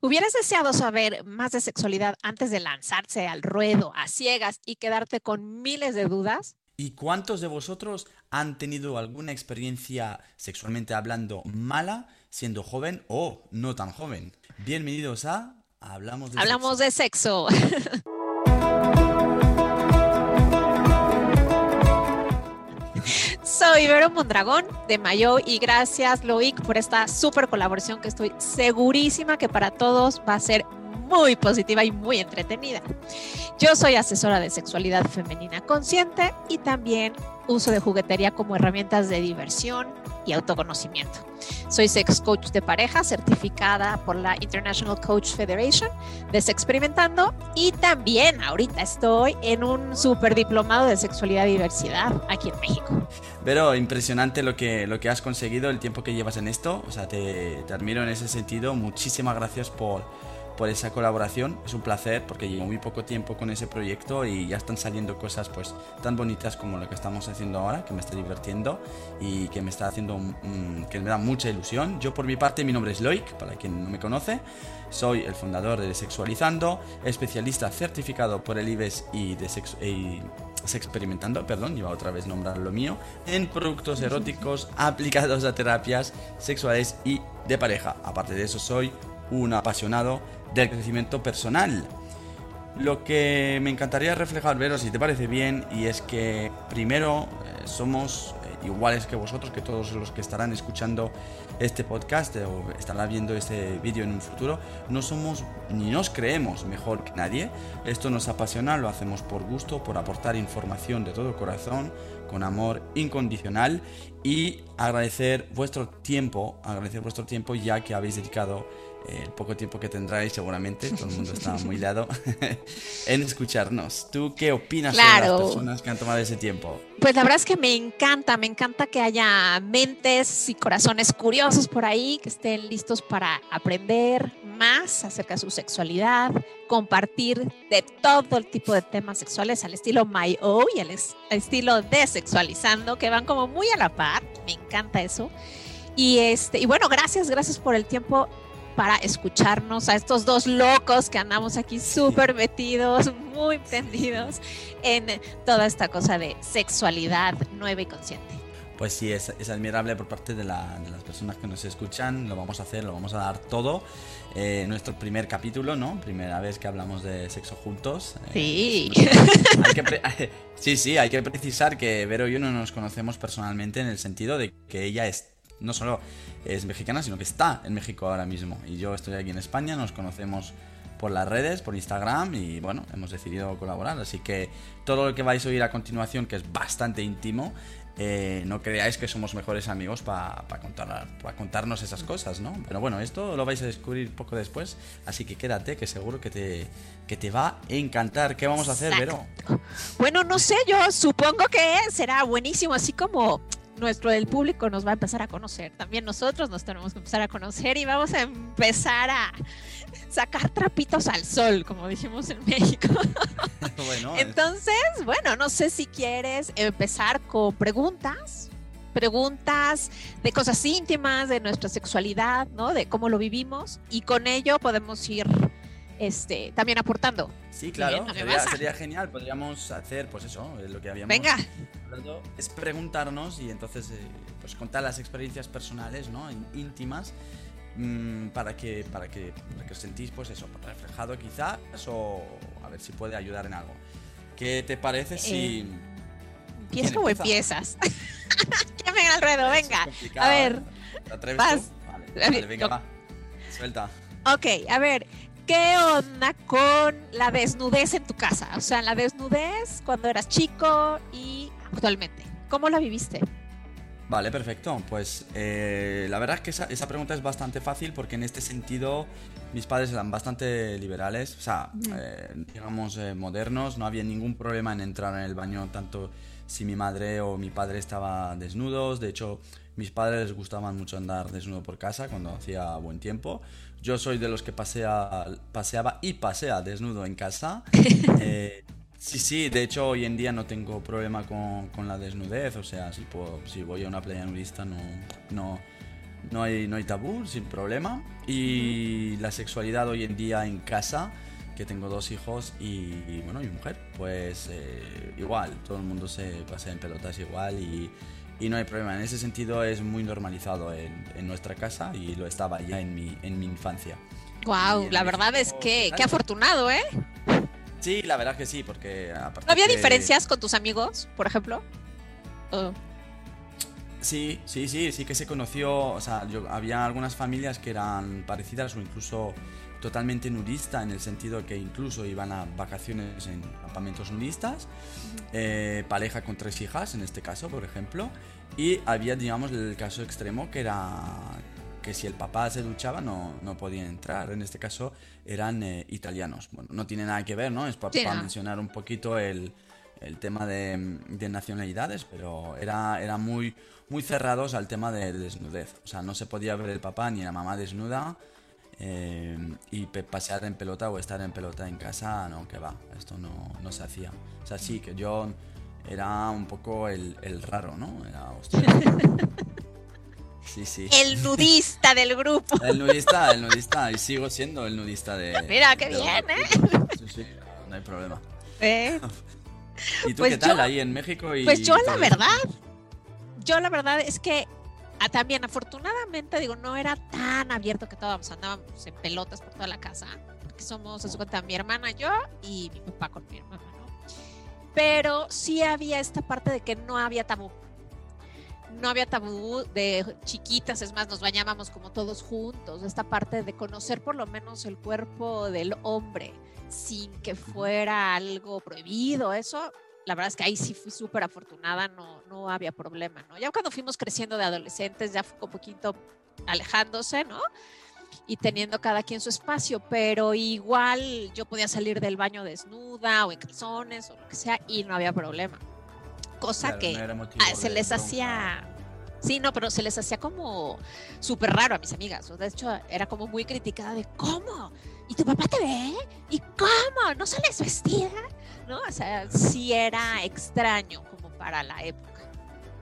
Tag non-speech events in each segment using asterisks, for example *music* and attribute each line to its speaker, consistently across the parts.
Speaker 1: ¿Hubieras deseado saber más de sexualidad antes de lanzarse al ruedo a ciegas y quedarte con miles de dudas?
Speaker 2: ¿Y cuántos de vosotros han tenido alguna experiencia sexualmente hablando mala siendo joven o no tan joven? Bienvenidos a Hablamos de
Speaker 1: Hablamos de sexo. *laughs* Soy Vero Mondragón de Mayo y gracias Loic por esta súper colaboración que estoy segurísima que para todos va a ser muy positiva y muy entretenida. Yo soy asesora de sexualidad femenina consciente y también uso de juguetería como herramientas de diversión y autoconocimiento. Soy sex coach de pareja certificada por la International Coach Federation de Experimentando y también ahorita estoy en un super diplomado de sexualidad y diversidad aquí en México.
Speaker 2: Pero impresionante lo que, lo que has conseguido, el tiempo que llevas en esto. O sea, te, te admiro en ese sentido. Muchísimas gracias por por esa colaboración. Es un placer porque llevo muy poco tiempo con ese proyecto y ya están saliendo cosas pues tan bonitas como lo que estamos haciendo ahora, que me está divirtiendo y que me está haciendo, que me da mucha ilusión. Yo por mi parte, mi nombre es Loic, para quien no me conoce. Soy el fundador de Sexualizando, especialista certificado por el IBES y de sexo... Y experimentando, perdón, iba otra vez a nombrar lo mío, en productos eróticos *laughs* aplicados a terapias sexuales y de pareja. Aparte de eso, soy un apasionado del crecimiento personal. Lo que me encantaría reflejar, veros si te parece bien, y es que primero eh, somos eh, iguales que vosotros, que todos los que estarán escuchando este podcast eh, o estarán viendo este vídeo en un futuro, no somos ni nos creemos mejor que nadie. Esto nos apasiona, lo hacemos por gusto, por aportar información de todo corazón, con amor incondicional y agradecer vuestro tiempo, agradecer vuestro tiempo ya que habéis dedicado el poco tiempo que tendráis seguramente, todo el mundo está muy lado, *laughs* en escucharnos. ¿Tú qué opinas de las personas que han tomado ese tiempo?
Speaker 1: Pues la verdad es que me encanta, me encanta que haya mentes y corazones curiosos por ahí, que estén listos para aprender más acerca de su sexualidad, compartir de todo el tipo de temas sexuales al estilo My O y al, estilo de sexualizando, que van como muy a la par. Me encanta eso. Y, este, y bueno, gracias, gracias por el tiempo para escucharnos a estos dos locos que andamos aquí súper metidos, muy prendidos en toda esta cosa de sexualidad nueva y consciente.
Speaker 2: Pues sí, es, admirable por parte de, las personas que nos escuchan, lo vamos a hacer, lo vamos a dar todo. Eh, nuestro primer capítulo, ¿no? Primera vez que hablamos de sexo juntos.
Speaker 1: Eh, sí. *laughs* *laughs*
Speaker 2: sí, sí, hay que precisar que Vero y yo no nos conocemos personalmente en el sentido de que ella es no solo es mexicana, sino que está en México ahora mismo. Y yo estoy aquí en España, nos conocemos por las redes, por Instagram y bueno, hemos decidido colaborar. Así que todo lo que vais a oír a continuación, que es bastante íntimo, eh, no creáis que somos mejores amigos para contar, contarnos esas cosas, ¿no? Pero bueno, esto lo vais a descubrir poco después, así que quédate, que seguro que te, que te va a encantar. ¿Qué vamos a hacer, Vero?
Speaker 1: Bueno, no sé, yo supongo que será buenísimo, así como nuestro del público nos va a empezar a conocer. También nosotros nos tenemos que empezar a conocer y vamos a empezar a sacar trapitos al sol, como dijimos en México. *laughs* Entonces, bueno, no sé si quieres empezar con preguntas, preguntas de cosas íntimas, de nuestra sexualidad, ¿no? De cómo lo vivimos y con ello podemos ir este, también aportando.
Speaker 2: Sí, claro, sería, genial. Podríamos hacer, pues eso, lo que habíamos
Speaker 1: Venga.
Speaker 2: hablado, es preguntarnos y entonces eh, pues contar las experiencias personales, ¿no? íntimas, mm, para, que, para, que, para que os sentís, pues eso, reflejado quizás o a ver si puede ayudar en algo. ¿Qué te parece si...
Speaker 1: Eh, ¿Empiezo o empiezas? *laughs* me alrededor, venga. A ver.
Speaker 2: ¿Te atreves Vale, venga, va. Suelta.
Speaker 1: Ok, a ver, ¿qué onda con la desnudez en tu casa? O sea, la desnudez cuando eras chico y actualmente. ¿Cómo la viviste?
Speaker 2: Vale, perfecto. Pues eh, la verdad es que esa, pregunta es bastante fácil porque en este sentido mis padres eran bastante liberales, o sea, eh, digamos eh, modernos, no había ningún problema en entrar en el baño tanto si mi madre o mi padre estaba desnudos, de hecho mis padres les gustaban mucho andar desnudo por casa cuando hacía buen tiempo. Yo soy de los que pasea, paseaba y pasea desnudo en casa. *laughs* Eh, sí, sí, de hecho hoy en día no tengo problema con, con la desnudez, o sea, si, puedo, si voy a una playa nudista no, no, no hay, no hay tabú, sin problema. Y la sexualidad hoy en día en casa, que tengo dos hijos y, bueno, y mujer, pues eh, igual, todo el mundo se pasa en pelotas igual y, y, no hay problema. En ese sentido es muy normalizado en, en, nuestra casa y lo estaba ya en mi, en mi infancia.
Speaker 1: Wow, la verdad es que qué afortunado, ¿eh?
Speaker 2: Sí, la verdad que sí, porque...
Speaker 1: ¿No había diferencias con tus amigos, por ejemplo?
Speaker 2: Sí, sí, sí, sí que se conoció, o sea, yo, había algunas familias que eran parecidas o incluso totalmente nudista en el sentido que incluso iban a vacaciones en campamentos nudistas, eh, pareja con tres hijas en este caso, por ejemplo, y había, digamos, el caso extremo que era que si el papá se duchaba no, no podía entrar, en este caso eran eh, italianos. Bueno, no tiene nada que ver, ¿no? Es para, mencionar un poquito el, el tema de, de, nacionalidades, pero era, era muy muy cerrados al tema de desnudez. O sea, no se podía ver el papá ni la mamá desnuda eh, y pasear en pelota o estar en pelota en casa, no, que va, esto no, no se hacía. O sea, sí, que yo era un poco el, el raro, ¿no? Era, *laughs* Sí, sí.
Speaker 1: El nudista del grupo.
Speaker 2: El nudista, el nudista, y sigo siendo el nudista de...
Speaker 1: Mira, qué bien, ¿eh?
Speaker 2: Sí, sí, no hay problema. *laughs*
Speaker 1: ¿Eh?
Speaker 2: ¿Y tú pues qué tal ahí en México? Y,
Speaker 1: pues yo la verdad, yo la verdad es que ah, también afortunadamente digo, no era tan abierto que todos andábamos en pelotas por toda la casa, porque somos, se cuenta, mi hermana, yo y mi papá con mi hermana, ¿no? Pero sí había esta parte de que no había tabú. No había tabú de chiquitas, es más, nos bañábamos como todos juntos. Esta parte de conocer por lo menos el cuerpo del hombre sin que fuera algo prohibido, eso la verdad es que ahí sí fui súper afortunada, no, no había problema, ¿no? Ya cuando fuimos creciendo de adolescentes, ya fue un poquito alejándose, ¿no? Y teniendo cada quien su espacio, pero igual yo podía salir del baño desnuda o en calzones o lo que sea y no había problema. Cosa que se les hacía... Sí, no, pero se les hacía como súper raro a mis amigas. De hecho, era como muy criticada de ¿cómo? ¿Y tu papá te ve? ¿Y cómo? ¿No sales vestida? ¿no? O sea, sí era extraño como para la época.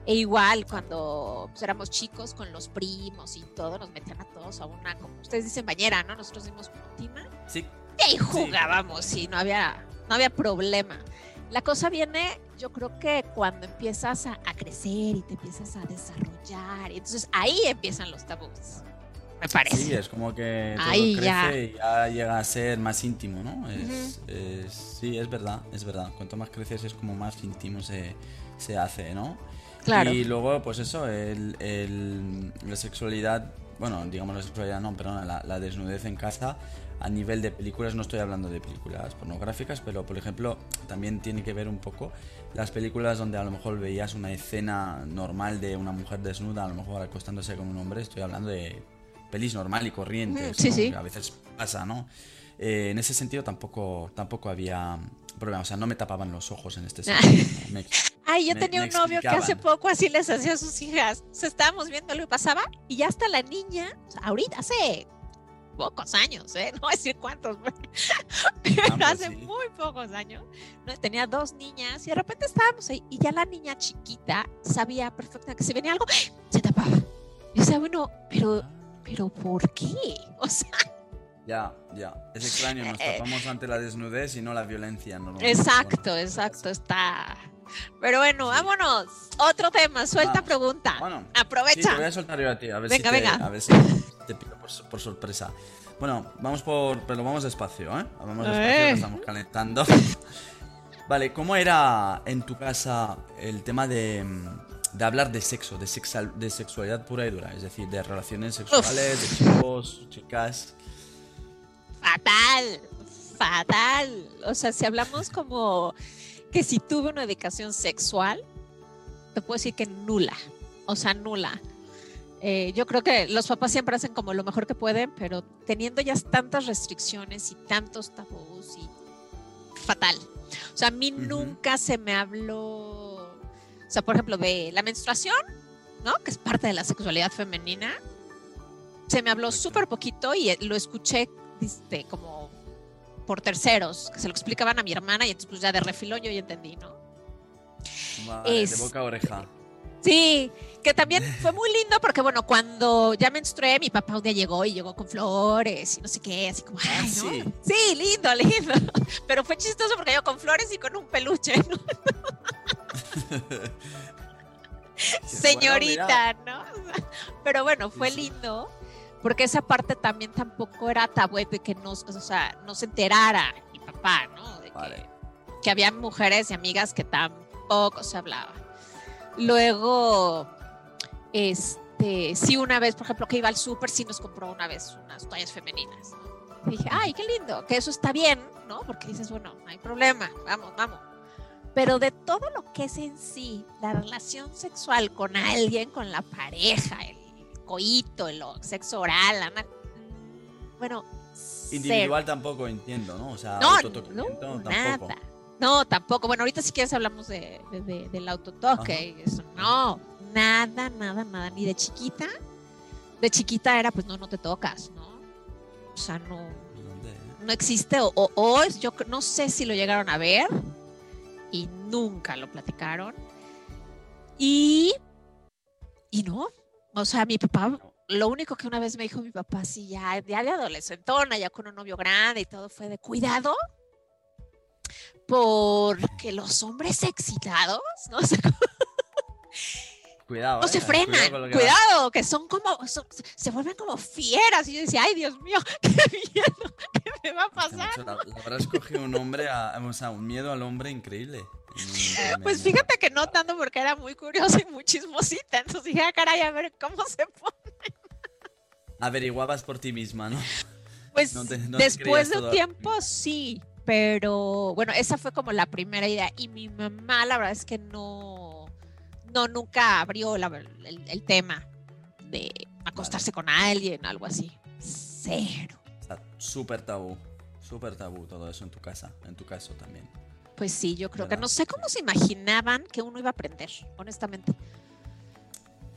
Speaker 1: E igual cuando pues, éramos chicos con los primos y todo, nos metían a todos a una, como ustedes dicen, bañera, ¿no? Nosotros dimos putina.
Speaker 2: Sí.
Speaker 1: Y ahí jugábamos y no había, no había problema. La cosa viene, yo creo que cuando empiezas a, a crecer y te empiezas a desarrollar, entonces ahí empiezan los tabús me parece.
Speaker 2: Sí, es como que todo crece ya. y ya llega a ser más íntimo, ¿no? Es, sí, es verdad, es verdad. Cuanto más creces es como más íntimo se, se hace, ¿no?
Speaker 1: Claro.
Speaker 2: Y luego, pues eso, el, el, la sexualidad, bueno, digamos la sexualidad no, perdón, la, la desnudez en casa, a nivel de películas, no estoy hablando de películas pornográficas, pero por ejemplo, también tiene que ver un poco las películas donde a lo mejor veías una escena normal de una mujer desnuda, a lo mejor acostándose con un hombre, estoy hablando de pelis normal y corriente.
Speaker 1: Sí, sí.
Speaker 2: a veces pasa, ¿no? Eh, en ese sentido tampoco, tampoco había problema. O sea, no me tapaban los ojos en este sentido. *laughs*
Speaker 1: Ay, yo tenía un novio que hace poco así les hacía a sus hijas. O sea, estábamos viendo lo que pasaba y ya hasta la niña, ahorita hace pocos años, ¿eh? *laughs* No voy a decir cuántos, *laughs* pero ah, pues hace muy pocos años, ¿no? tenía dos niñas y de repente estábamos ahí y ya la niña chiquita sabía perfectamente que si venía algo, *gasps* se tapaba. Y decía, bueno, pero ah pero ¿por qué? *laughs* O sea...
Speaker 2: Ya, ya. Es extraño, nos eh, tapamos ante la desnudez y no la violencia. No,
Speaker 1: exacto, exacto, está... Pero bueno, vámonos. Otro tema, suelta pregunta. Bueno, Aprovecha. Sí,
Speaker 2: te voy a soltar yo a ti, a ver,
Speaker 1: venga,
Speaker 2: si, te,
Speaker 1: venga.
Speaker 2: A ver si te pico por, sorpresa. Bueno, vamos por. Pero vamos despacio, ¿eh? Vamos despacio, eh. estamos calentando. *laughs* vale, ¿cómo era en tu casa el tema de de hablar de sexo, de, sexual, de sexualidad pura y dura, es decir, de relaciones sexuales, de chicos, chicas.
Speaker 1: Fatal, fatal. O sea, si hablamos como que si tuve una educación sexual, te puedo decir que nula, o sea, nula. Eh, yo creo que los papás siempre hacen como lo mejor que pueden, pero teniendo ya tantas restricciones y tantos tabús y fatal. O sea, a mí nunca se me habló o sea, por ejemplo, de la menstruación, ¿no? Que es parte de la sexualidad femenina. Se me habló súper poquito y lo escuché este, como por terceros, que se lo explicaban a mi hermana y entonces pues ya de refilón yo ya entendí, ¿no?
Speaker 2: de boca a oreja.
Speaker 1: Sí, que también fue muy lindo porque, bueno, cuando ya menstrué, mi papá un día llegó y llegó con flores y no sé qué, así como,
Speaker 2: Ah,
Speaker 1: ay, ¿no?
Speaker 2: sí.
Speaker 1: Sí, lindo, lindo. *laughs* Pero fue chistoso porque yo con flores y con un peluche, ¿no? *laughs* Señorita, ¿no? *laughs* Pero bueno, fue lindo porque esa parte también tampoco era tabú de que no, o sea, no se enterara mi papá, ¿no? De que,
Speaker 2: Vale.
Speaker 1: que había mujeres y amigas que tampoco se hablaba. Luego, este, sí, una vez, por ejemplo, que iba al súper, sí nos compró una vez unas toallas femeninas. Y dije, ay, qué lindo, que eso está bien, ¿no? Porque dices, bueno, no hay problema, vamos, vamos. Pero de todo lo que es en sí, la relación sexual con alguien, con la pareja, el coito, el sexo oral, mm, bueno, cero.
Speaker 2: Individual tampoco entiendo, ¿no? O sea,
Speaker 1: No, no,
Speaker 2: tampoco.
Speaker 1: nada. No, tampoco. Bueno, ahorita si quieres hablamos de, de- de- del autotoque y eso. No, nada, nada, nada. Ni de chiquita. De chiquita era, pues no, no te tocas, ¿no? O sea, no,
Speaker 2: ¿Dónde, eh?
Speaker 1: no existe. O, o- o yo no sé si lo llegaron a ver y nunca lo platicaron. Y, y no. O sea, mi papá, lo único que una vez me dijo mi papá, sí, ya, de adolescentona, ya con un novio grande y todo, fue de cuidado. Porque los hombres excitados, no *laughs* sé
Speaker 2: Cuidado.
Speaker 1: no
Speaker 2: eh,
Speaker 1: se frenan,
Speaker 2: que
Speaker 1: cuidado, que son como, son- se vuelven como fieras. Y yo decía, ay, Dios mío, *laughs* qué miedo, ¿qué me va a pasar?
Speaker 2: La, la verdad escogió un hombre, a- o sea, un miedo al hombre increíble.
Speaker 1: Pues fíjate que no tanto porque era muy curiosa y muy chismosita. Entonces dije, ah, caray, a ver cómo se pone.
Speaker 2: Averiguabas por ti misma, ¿no?
Speaker 1: Pues
Speaker 2: No te- no te
Speaker 1: después de un tiempo, sí. Pero bueno, esa fue como la primera idea. Y mi mamá, la verdad es que no, no nunca abrió la- el, el tema de acostarse con alguien, algo así. Cero.
Speaker 2: Sea, súper tabú. Súper tabú todo eso en tu casa, en tu caso también.
Speaker 1: Pues sí, yo creo que no sé cómo se imaginaban que uno iba a aprender, honestamente.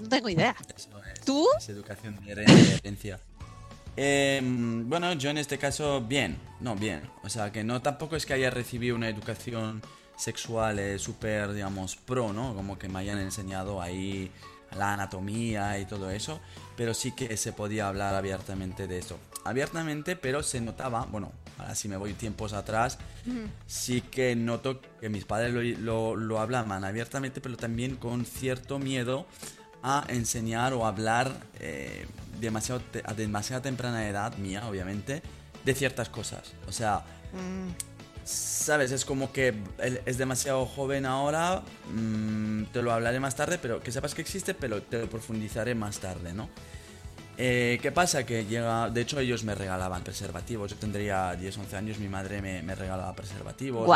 Speaker 1: No tengo idea.
Speaker 2: Eso es,
Speaker 1: ¿Tú?
Speaker 2: es educación de herencia. de herencia. Em, bueno, yo en este caso, bien, no, bien. O sea, que no tampoco es que haya recibido una educación sexual eh, súper, digamos, pro, ¿no? Como que me hayan enseñado ahí la anatomía y todo eso, pero sí que se podía hablar abiertamente de eso. Abiertamente, pero se notaba, bueno, ahora si me voy tiempos atrás, sí que noto que mis padres lo, lo, lo hablaban abiertamente, pero también con cierto miedo a enseñar o hablar eh, demasiado a demasiada temprana edad mía, obviamente, de ciertas cosas. O sea, sabes, es como que es demasiado joven ahora, mm, te lo hablaré más tarde, pero que sepas que existe, pero te lo profundizaré más tarde, ¿no? Eh, ¿Qué pasa? Que llega. De hecho, ellos me regalaban preservativos. Yo tendría 10, 11 años, mi madre me, me regalaba preservativos.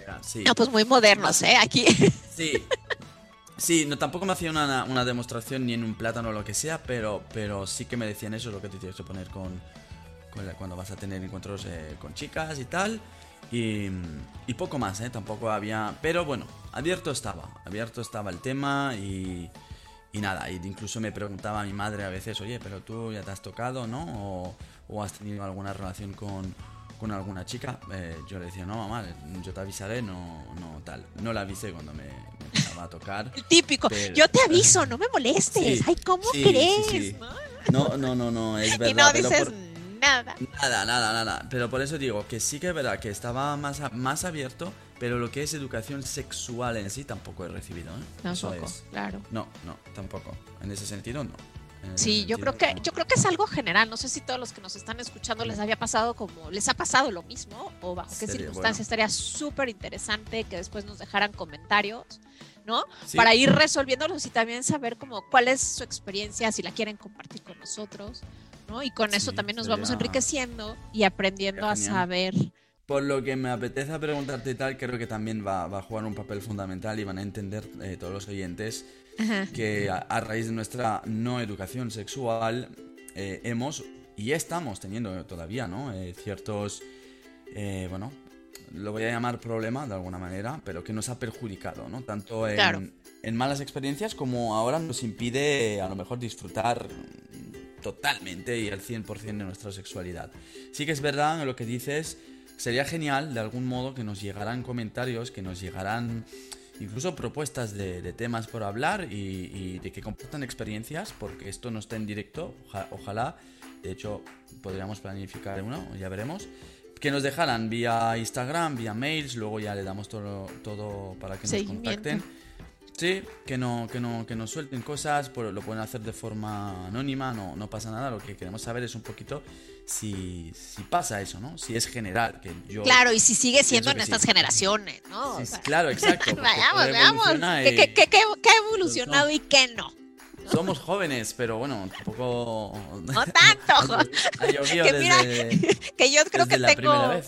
Speaker 2: era- sí.
Speaker 1: No, pues muy modernos, ¿eh? Aquí. *laughs*
Speaker 2: Sí. Sí, no, tampoco me hacía una, una demostración ni en un plátano o lo que sea, pero, pero sí que me decían eso, lo que te tienes que poner con, cuando vas a tener encuentros eh, con chicas y tal. Y, y poco más, ¿eh? Tampoco había... Pero bueno, abierto estaba, abierto estaba el tema y, y nada, y incluso me preguntaba a mi madre a veces, oye, pero tú ya te has tocado, ¿no? O, o has tenido alguna relación con, con alguna chica. Eh, yo le decía, no, mamá, yo te avisaré, no, no tal. No la avisé cuando me, me empezaba a tocar. *laughs*
Speaker 1: Típico.
Speaker 2: Pero-
Speaker 1: Yo te aviso, no me molestes. *laughs*
Speaker 2: Sí,
Speaker 1: Ay, ¿cómo
Speaker 2: sí,
Speaker 1: crees?
Speaker 2: sí.
Speaker 1: ¿no?
Speaker 2: No, no, no, es verdad. *laughs*
Speaker 1: Y no
Speaker 2: pero
Speaker 1: dices
Speaker 2: por-
Speaker 1: nada.
Speaker 2: Nada, nada, nada. Pero por eso digo que sí que es verdad que estaba más, a- más abierto, pero lo que es educación sexual en sí tampoco he recibido, ¿eh? Eso
Speaker 1: Tampoco,
Speaker 2: es.
Speaker 1: claro.
Speaker 2: No, no, tampoco. En ese sentido, no.
Speaker 1: Sí, yo creo que yo creo que es algo general. No sé si todos los que nos están escuchando les había pasado como les ha pasado lo mismo o bajo qué circunstancias. Estaría súper interesante que después nos dejaran comentarios, ¿no?
Speaker 2: Sí.
Speaker 1: Para ir resolviéndolos y también saber como cuál es su experiencia, si la quieren compartir con nosotros, ¿no? Y con eso también nos vamos enriqueciendo y aprendiendo a saber.
Speaker 2: Por lo que me apetece preguntarte y tal, creo que también va, va a jugar un papel fundamental y van a entender eh, todos los oyentes
Speaker 1: Ajá.
Speaker 2: que a, a raíz de nuestra no educación sexual eh, hemos y estamos teniendo todavía, ¿no? Eh, ciertos, eh, bueno, lo voy a llamar problema de alguna manera, pero que nos ha perjudicado, ¿no? Tanto en,
Speaker 1: Claro.
Speaker 2: en malas experiencias como ahora nos impide a lo mejor disfrutar totalmente y al 100% de nuestra sexualidad. Sí que es verdad lo que dices, sería genial de algún modo que nos llegaran comentarios, que nos llegaran incluso propuestas de, temas por hablar y, de que compartan experiencias, porque esto no está en directo, ojalá, de hecho podríamos planificar uno, ya veremos, que nos dejaran vía Instagram, vía mails, luego ya le damos todo, todo para que nos contacten. Sí, que no, que no, que nos suelten cosas, lo pueden hacer de forma anónima, no, no pasa nada. Lo que queremos saber es un poquito si, si pasa eso, ¿no? Si es general. Que yo
Speaker 1: claro, y si sigue siendo en estas generaciones, ¿no?
Speaker 2: claro, exacto. *laughs*
Speaker 1: veamos, veamos. ¿Qué, qué, qué, ha evolucionado y qué no?
Speaker 2: Somos jóvenes, pero bueno, tampoco.
Speaker 1: No tanto. *laughs* que mira, que yo creo que tengo.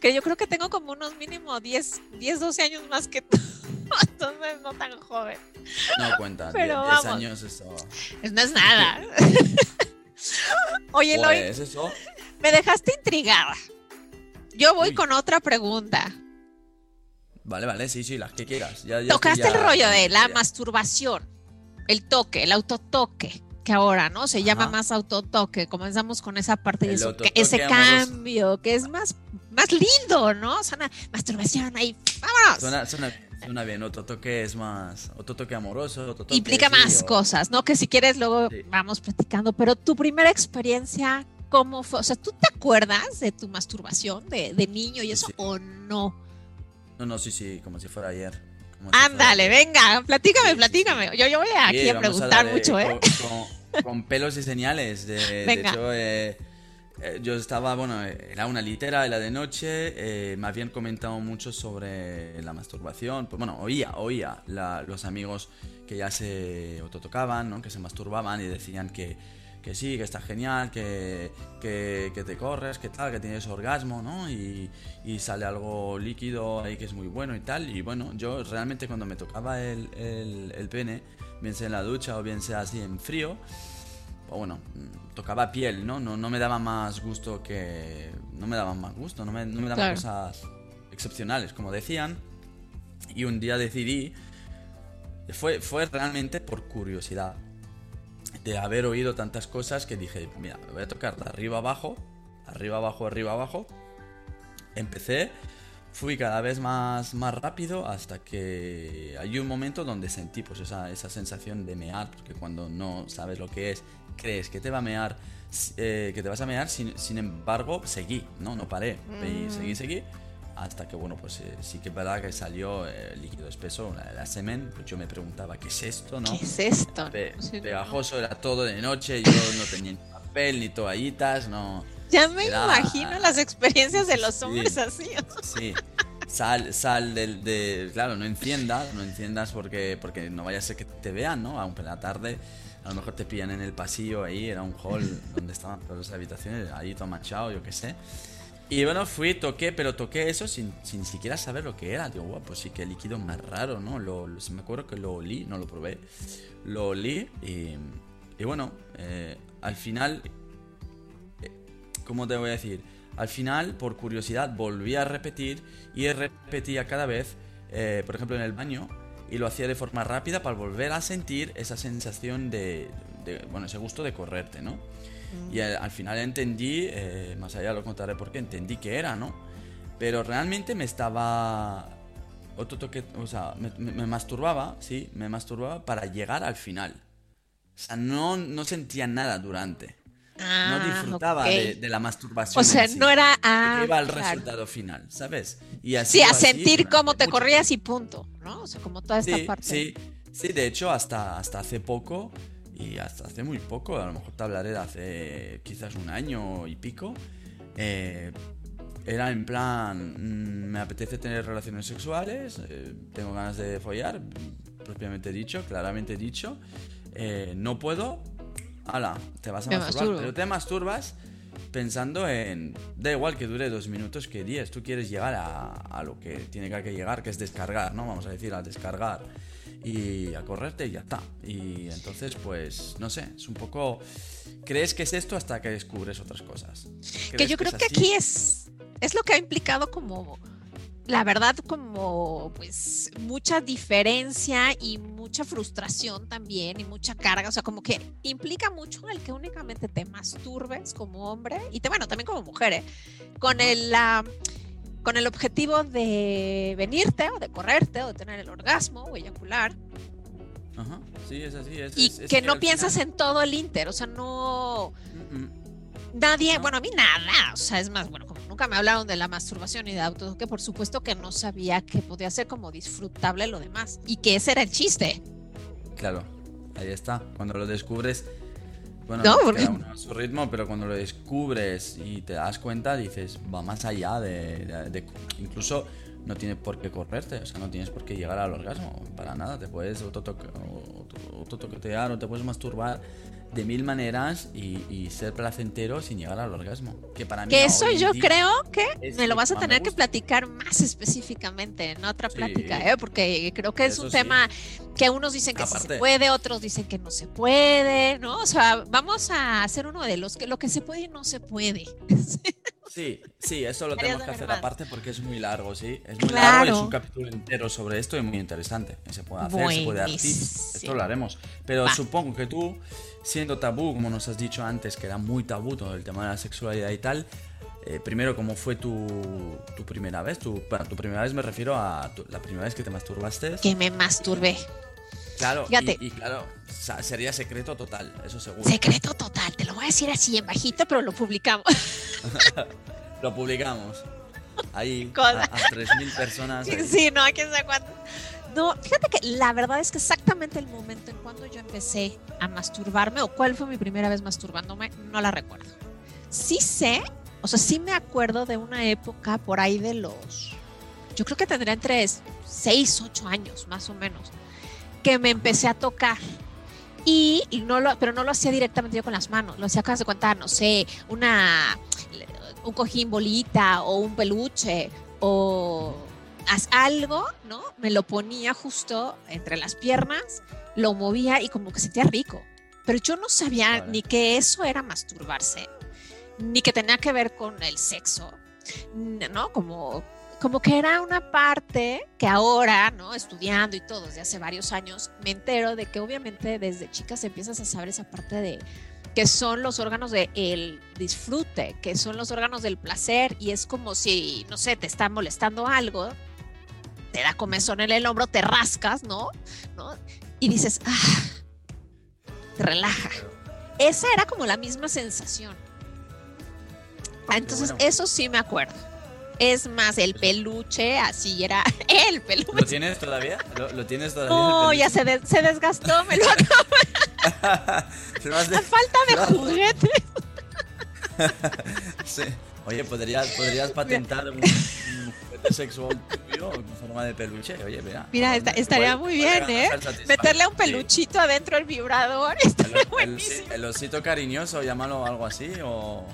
Speaker 1: Que yo creo que tengo como unos mínimo 10, 10 12 años más que tú. *laughs* Entonces no tan joven.
Speaker 2: No cuenta, pero 10, años eso.
Speaker 1: No es nada. *laughs* Oye, pues, eso. me dejaste intrigada. Yo voy con otra pregunta.
Speaker 2: Vale, vale, sí, sí, las que quieras.
Speaker 1: Tocaste el rollo de la masturbación el toque, el autotoque, que ahora, ¿no? Se llama más autotoque. Comenzamos con esa parte de eso, ese cambio, que es más, más lindo, ¿no? Suena masturbación ahí, vámonos.
Speaker 2: Suena, bien, autotoque es más, autotoque amoroso,
Speaker 1: Implica más cosas, ¿no? Que si quieres luego vamos platicando, pero tu primera experiencia, ¿cómo fue? O sea, ¿tú te acuerdas de tu masturbación de, niño y eso o no?
Speaker 2: No, no, sí, sí, como si fuera ayer.
Speaker 1: Ándale, venga, platícame, platícame. Yo, yo voy aquí a preguntar mucho, ¿eh?
Speaker 2: Con, pelos y señales. De, hecho, eh, eh, yo estaba, bueno, era una litera, era de noche, eh, me habían comentado mucho sobre la masturbación. Pues bueno, oía, oía los amigos que ya se autotocaban, ¿no? que se masturbaban y decían que que sí, que está genial, que, que, te corres, que tal, que tienes orgasmo, ¿no? Y, y, sale algo líquido ahí que es muy bueno y tal. Y bueno, yo realmente cuando me tocaba el, el, pene, bien sea en la ducha o bien sea así en frío, o bueno, tocaba piel, ¿no? ¿no? No me daba más gusto que... No me daba más gusto, no me, no me daban cosas excepcionales, como decían. Y un día decidí... Fue, fue realmente por curiosidad de haber oído tantas cosas que dije, mira, me voy a tocar de arriba abajo, arriba abajo, arriba abajo. Empecé, fui cada vez más, más rápido hasta que hay un momento donde sentí pues esa, esa sensación de mear, porque cuando no sabes lo que es, crees que te va a mear, eh, que te vas a mear, sin, sin, embargo, seguí, no, no paré, seguí, seguí hasta que, bueno, pues eh, sí que es verdad que salió el líquido espeso, la, semen, pues yo me preguntaba, ¿qué es esto, no?
Speaker 1: ¿Qué es esto?
Speaker 2: pegajoso, era todo de noche, yo no tenía ni papel, ni toallitas, no...
Speaker 1: Ya me imagino las experiencias de los hombres así.
Speaker 2: Sí, sal, sal del, de, claro, no enciendas, no enciendas porque, porque no vaya a ser que te vean, ¿no? Aunque en la tarde a lo mejor te pillan en el pasillo ahí, era un hall *laughs* donde estaban todas las habitaciones, ahí todo machado, yo qué sé. Y bueno, fui, toqué, pero toqué eso sin, sin siquiera saber lo que era. Digo, guau, pues sí que líquido más raro, ¿no? Lo, me acuerdo que lo olí, no lo probé. Lo olí y, y bueno, eh, al final, eh, ¿cómo te voy a decir? Al final, por curiosidad, volví a repetir y repetía cada vez, eh, por ejemplo, en el baño, y lo hacía de forma rápida para volver a sentir esa sensación de, de bueno, ese gusto de correrte, ¿no? Y al, final entendí, eh, más allá lo contaré porque entendí que era, ¿no? Pero realmente me estaba... Otro toque, o sea, me, masturbaba, sí, me masturbaba para llegar al final. O sea, no, no sentía nada durante. no ah, disfrutaba de, la masturbación.
Speaker 1: O sea, no era. Ah,
Speaker 2: iba al resultado final, ¿sabes?
Speaker 1: Y así, sí, a sentir cómo te corrías y punto, ¿no? O sea, como toda esta parte.
Speaker 2: Sí, sí, de hecho, hasta, hasta hace poco y hasta hace muy poco, a lo mejor te hablaré de hace quizás un año y pico, eh, era en plan, mm, me apetece tener relaciones sexuales, eh, tengo ganas de follar, propiamente dicho, claramente dicho, eh, no puedo, ala, te vas a masturbar, pero te masturbas pensando en, da igual que dure dos minutos que diez, tú quieres llegar a, a lo que tiene que llegar, que es descargar, ¿no? Vamos a decir, a descargar y a correrte y ya está. Y entonces, pues, no sé, es un poco... Crees que es esto hasta que descubres otras cosas.
Speaker 1: Que yo creo que, aquí es, es lo que ha implicado como, la verdad, como pues mucha diferencia y mucha frustración también y mucha carga. O sea, como que implica mucho el que únicamente te masturbes como hombre y te, bueno, también como mujer, ¿eh? con el... la con el objetivo de venirte o de correrte o de tener el orgasmo o eyacular.
Speaker 2: Ajá, sí, es así. Es,
Speaker 1: y
Speaker 2: es- es
Speaker 1: que no piensas
Speaker 2: final-
Speaker 1: en todo el inter, o sea, no...
Speaker 2: Mm, mm.
Speaker 1: Nadie,
Speaker 2: No.
Speaker 1: bueno, a mí nada, o sea, es más, bueno, como nunca me hablaron de la masturbación y de auto, que por supuesto que no sabía que podía ser como disfrutable lo demás y que ese era el chiste.
Speaker 2: Claro, ahí está. Cuando lo descubres, bueno,
Speaker 1: No, porque-
Speaker 2: cada uno a su ritmo, pero cuando lo descubres y te das cuenta, dices, va más allá de, de- de- incluso no tienes por qué correrte, o sea, no tienes por qué llegar al orgasmo, para nada, te puedes autotoc- auto- autotoquetear o te puedes masturbar de mil maneras y, y ser placentero sin llegar al orgasmo. Que para mí
Speaker 1: Que eso yo creo que
Speaker 2: es
Speaker 1: me lo vas a tener que platicar más específicamente en otra
Speaker 2: Sí.
Speaker 1: plática, ¿eh? porque creo que es
Speaker 2: Eso
Speaker 1: un
Speaker 2: sí.
Speaker 1: tema que unos dicen que sí se
Speaker 2: Aparte.
Speaker 1: puede, otros dicen que no se puede, ¿no? O sea, vamos a hacer uno de los que lo que se puede y no se puede. *laughs*
Speaker 2: Sí, sí, eso lo tenemos que hacer
Speaker 1: más.
Speaker 2: aparte porque es muy largo, sí. Es muy
Speaker 1: Claro.
Speaker 2: largo es un capítulo entero sobre esto y muy interesante. Se puede hacer, se puede dar tips,
Speaker 1: Buenísimo.
Speaker 2: esto lo haremos. Pero
Speaker 1: Va.
Speaker 2: supongo que tú, siendo tabú, como nos has dicho antes, que era muy tabú todo el tema de la sexualidad y tal, eh, primero, ¿cómo fue tu, tu primera vez? Tu, bueno, tu primera vez me refiero a tu- la primera vez que te masturbaste.
Speaker 1: Que me masturbé.
Speaker 2: Claro,
Speaker 1: Fíjate.
Speaker 2: y, y claro, sería secreto total, eso seguro.
Speaker 1: Secreto total, te lo voy a decir así en bajito, pero lo publicamos. *laughs*
Speaker 2: Lo publicamos. Ahí, *laughs* a, a 3.000 personas. ahí.
Speaker 1: Sí, no, quién sabe cuánto. No, fíjate que la verdad es que exactamente el momento en cuando yo empecé a masturbarme o cuál fue mi primera vez masturbándome, no la recuerdo. Sí sé, o sea, sí me acuerdo de una época por ahí de los, yo creo que tendría entre 6, 8 años más o menos, que me empecé a tocar. Y, y no lo, pero no lo hacía directamente yo con las manos, lo hacía, de contar, no sé, una, un cojín bolita o un peluche o haz algo, ¿no? Me lo ponía justo entre las piernas, lo movía y como que sentía rico. Pero yo no sabía
Speaker 2: Vale.
Speaker 1: ni que eso era masturbarse, ni que tenía que ver con el sexo, ¿no? Como, como que era una parte que ahora, ¿no? Estudiando y todo desde hace varios años, me entero de que obviamente desde chicas empiezas a saber esa parte de que son los órganos del disfrute, que son los órganos del placer, y es como si, no sé, te está molestando algo, te da comezón en el hombro, te rascas, ¿no? ¿No? Y dices, ah, te relaja. Esa era como la misma sensación. Ah, Entonces,
Speaker 2: bueno.
Speaker 1: eso sí me acuerdo. Es más, el peluche, así era *laughs* el
Speaker 2: ¿Lo
Speaker 1: peluche.
Speaker 2: tienes todavía? ¿Lo, lo tienes todavía?
Speaker 1: No,
Speaker 2: el
Speaker 1: ya se, de- se desgastó, me lo acabo *laughs* *laughs*
Speaker 2: Se me hace-
Speaker 1: a falta de
Speaker 2: Claro.
Speaker 1: juguete.
Speaker 2: Sí. Oye, ¿podrías, podrías patentar un, un juguete sexual tuyo en forma de peluche? Oye, mira.
Speaker 1: Mira, esta- estaría muy bien, ¿eh? Meterle un peluchito adentro del vibrador. Estaría
Speaker 2: El, el,
Speaker 1: buenísimo.
Speaker 2: el osito cariñoso, llámalo algo así, o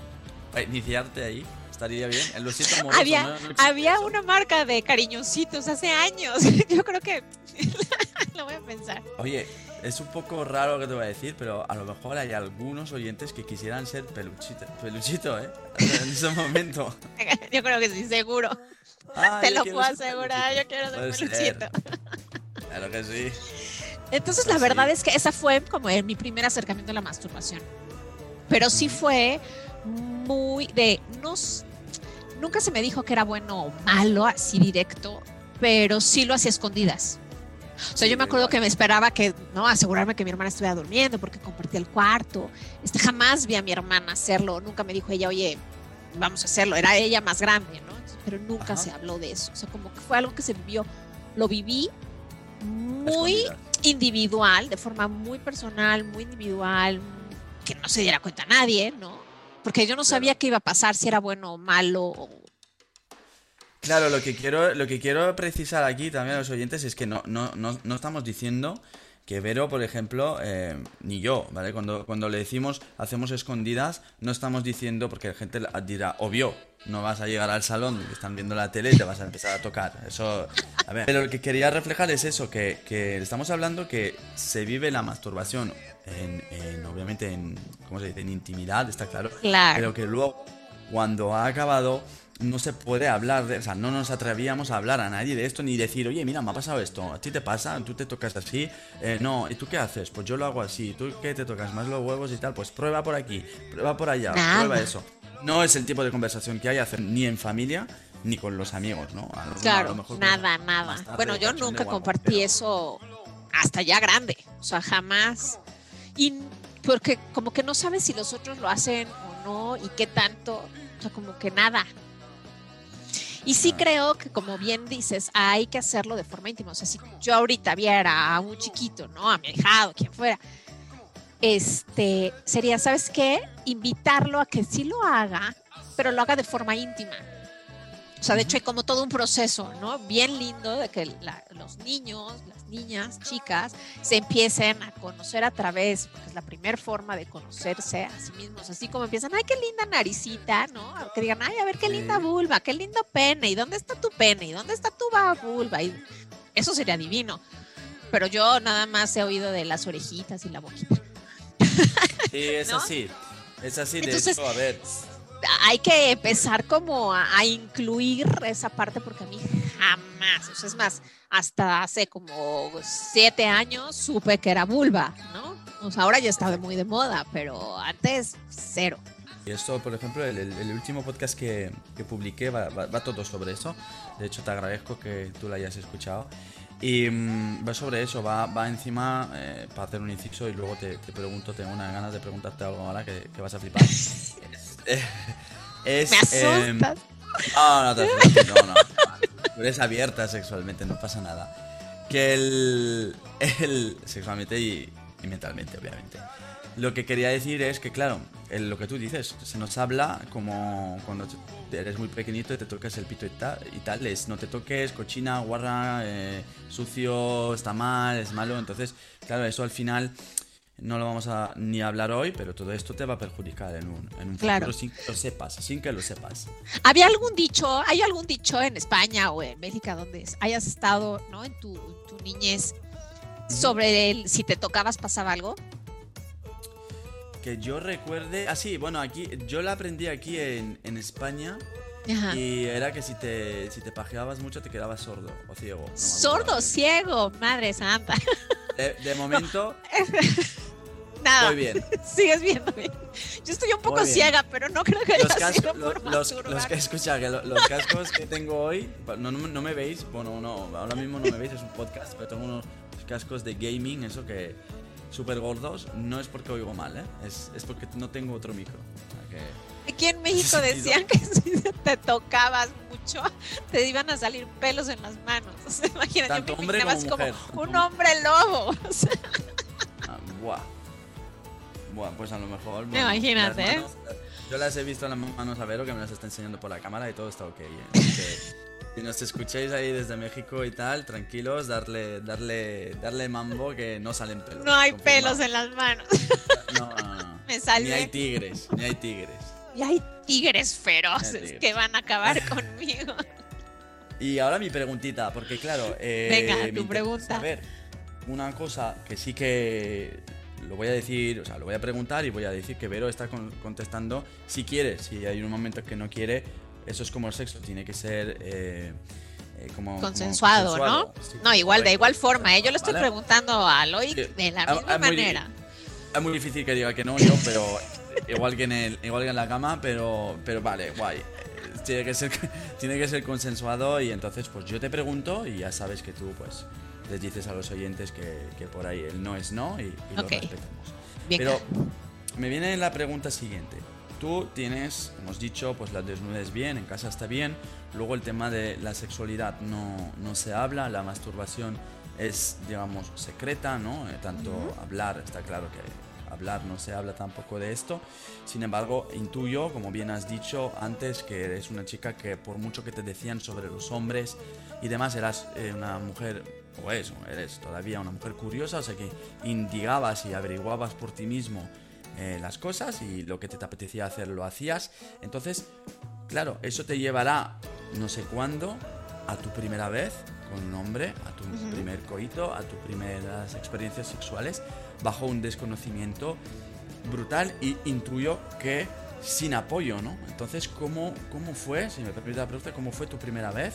Speaker 2: para iniciarte ahí. Estaría bien. El osito *laughs* amoroso.
Speaker 1: Había,
Speaker 2: ¿no? No existe
Speaker 1: había una marca de cariñositos hace años. *laughs* Yo creo que *laughs* lo voy a pensar.
Speaker 2: Oye, es un poco raro lo que te voy a decir, pero a lo mejor hay algunos oyentes que quisieran ser peluchito, peluchito, ¿eh? En ese momento.
Speaker 1: Yo creo que sí, seguro.
Speaker 2: Ah,
Speaker 1: Te lo puedo asegurar. Yo quiero ser peluchito.
Speaker 2: Claro que sí.
Speaker 1: Entonces,
Speaker 2: Pues
Speaker 1: la verdad
Speaker 2: sí.
Speaker 1: es que esa fue como mi primer acercamiento a la masturbación. Pero sí fue muy de. No, nunca se me dijo que era bueno o malo, así directo, pero sí lo hacía escondidas. O sea, yo me acuerdo que me esperaba que, ¿no? Asegurarme que mi hermana estuviera durmiendo porque compartía el cuarto. Este, jamás vi a mi hermana hacerlo. Nunca me dijo ella, oye, vamos a hacerlo. Era ella más grande, ¿no? Pero nunca
Speaker 2: Ajá.
Speaker 1: se habló de eso. O sea, como que fue algo que se vivió. Lo viví muy individual, de forma muy personal, muy individual, que no se diera cuenta a nadie, ¿no? Porque yo no sabía qué iba a pasar, si era bueno o malo. o-
Speaker 2: Claro, lo que quiero, lo que quiero precisar aquí también a los oyentes es que no, no, no, no estamos diciendo que Vero, por ejemplo, eh, ni yo, ¿vale? Cuando, cuando le decimos hacemos escondidas, no estamos diciendo, porque la gente dirá, obvio, no vas a llegar al salón, están viendo la tele y te vas a empezar a tocar. Eso, a ver. Pero lo que quería reflejar es eso, que, que estamos hablando que se vive la masturbación en, en, obviamente, en, ¿cómo se dice? En intimidad, está claro.
Speaker 1: Claro.
Speaker 2: Pero que luego, cuando ha acabado, no se puede hablar de, o sea, no nos atrevíamos a hablar a nadie de esto ni decir, oye, mira, me ha pasado esto, a ti te pasa, tú te tocas así, Eh, no, ¿y tú qué haces? Pues yo lo hago así, ¿tú qué te tocas más los huevos y tal? Pues prueba por aquí, prueba por allá,
Speaker 1: Nada.
Speaker 2: prueba eso. No es el tipo de conversación que hay hacer ni en familia ni con los amigos, ¿no?
Speaker 1: claro, nada, nada. Bueno, yo nunca compartí eso hasta ya grande, o sea, jamás. Y porque como que no sabes si los otros lo hacen o no y qué tanto, o sea, como que nada. Y sí creo que, como bien dices, hay que hacerlo de forma íntima. O sea, si yo ahorita viera a un chiquito, ¿no? A mi hijado, quien fuera, este, sería, ¿sabes qué? Invitarlo a que sí lo haga, pero lo haga de forma íntima. O sea, de hecho hay como todo un proceso, ¿no? Bien lindo de que los niños, las niñas, chicas, se empiecen a conocer a través, porque es la primera forma de conocerse a sí mismos, así como empiezan, ay, qué linda naricita, ¿no? Que digan, ay, a ver, qué linda vulva, qué lindo pene, ¿y dónde está tu pene? ¿Y dónde está tu vulva? Y eso sería divino. Pero yo nada más he oído de las orejitas y la boquita.
Speaker 2: Sí, *laughs* es así. Es así, de hecho, a ver
Speaker 1: hay que empezar como a, incluir esa parte porque a mí jamás, o sea, es más, hasta hace como siete años supe que era vulva, ¿no? O sea, ahora ya está muy de moda, pero antes cero.
Speaker 2: Y esto, por ejemplo, el, último podcast que, que publiqué va, todo sobre eso. De hecho, te agradezco que tú lo hayas escuchado. Y mm, va sobre eso, va, va encima eh, para hacer un inciso y luego te, te, pregunto, tengo unas ganas de preguntarte algo ahora que, que vas a flipar. *laughs*
Speaker 1: es, Me em, asustas.
Speaker 2: no, no, te no, no, Tú eres abierta sexualmente, no pasa nada. Que el. el sexualmente y, mentalmente, obviamente. Lo que quería decir es que, claro, lo que tú dices, se nos habla como cuando eres muy pequeñito y te tocas el pito y tal, y es no te toques, cochina, guarra, eh, sucio, está mal, es malo. Entonces, claro, eso al final no lo vamos a ni hablar hoy, pero todo esto te va a perjudicar en un, en un futuro sin que lo sepas, sin que lo sepas.
Speaker 1: ¿Había algún dicho, hay algún dicho en España o en Bélgica donde hayas estado, ¿no? En tu, niñez sobre el, si te tocabas pasaba algo?
Speaker 2: Que yo recuerde, ah sí, bueno, aquí yo la aprendí aquí en, España. Y era que si te, si te pajeabas mucho te quedabas sordo o ciego.
Speaker 1: sordo, ciego, madre santa.
Speaker 2: De, de momento, *laughs*
Speaker 1: Nada. Muy bien. *laughs* Sigues viendo bien. Yo estoy un poco ciega, pero no creo que haya
Speaker 2: los sido por los, los, que escucha, que los, cascos que tengo hoy, no, no, me veis, bueno, no, ahora mismo no me veis, es un podcast, pero tengo unos cascos de gaming, eso que súper gordos, no es porque oigo mal, ¿eh? es, es porque no tengo otro micro.
Speaker 1: Aquí en México decían que *laughs* si te tocabas mucho, te iban a salir pelos en las manos. O *laughs* sea, imagínate,
Speaker 2: yo me como,
Speaker 1: un hombre lobo. O sea.
Speaker 2: ah, bueno, pues a lo mejor.
Speaker 1: Imagínate, ¿eh?
Speaker 2: Yo las he visto en las manos a Vero que me las está enseñando por la cámara y todo está ok. ¿eh? *laughs* si nos escucháis ahí desde México y tal, tranquilos, darle, darle, darle mambo que no salen pelos.
Speaker 1: No hay pelos en las manos. *laughs*
Speaker 2: No, no, no. *laughs* Me sale. Ni hay tigres, ni hay tigres.
Speaker 1: Y hay tigres feroces que van a acabar conmigo.
Speaker 2: Y ahora mi preguntita, porque claro.
Speaker 1: Eh, Venga, tu pregunta.
Speaker 2: A ver, una cosa que sí que lo voy a decir, o sea, lo voy a preguntar y voy a decir que Vero está contestando si quiere, si hay un momento que no quiere, eso es como el sexo, tiene que ser eh, eh, como,
Speaker 1: consensuado, ¿no? no, igual, de igual forma, ¿eh? yo le estoy preguntando a Loic de la misma manera.
Speaker 2: es muy difícil que diga que no yo, pero igual que en el, igual que en la cama, pero, pero vale, guay. Tiene que, ser, *laughs* tiene que ser consensuado y entonces pues yo te pregunto y ya sabes que tú pues les dices a los oyentes que, por ahí el no es no y, lo respetamos. Pero me viene la pregunta siguiente. Tú tienes, hemos dicho, pues la desnudez bien, en casa está bien. Luego el tema de la sexualidad no, no se habla, la masturbación es, digamos, secreta, ¿no? Eh, tanto hablar, está claro que hablar no se habla tampoco de esto. Sin embargo, intuyo, como bien has dicho antes, que eres una chica que por mucho que te decían sobre los hombres y demás, eras eh, una mujer o eso, eres todavía una mujer curiosa, o sea que indigabas y averiguabas por ti mismo eh, las cosas y lo que te apetecía hacer lo hacías. Entonces, claro, eso te llevará no sé cuándo a tu primera vez con un hombre, a tu primer coito, a tus primeras experiencias sexuales, bajo un desconocimiento brutal y intuyo que sin apoyo, ¿no? Entonces, ¿cómo, cómo fue, si me permite la pregunta, cómo fue tu primera vez?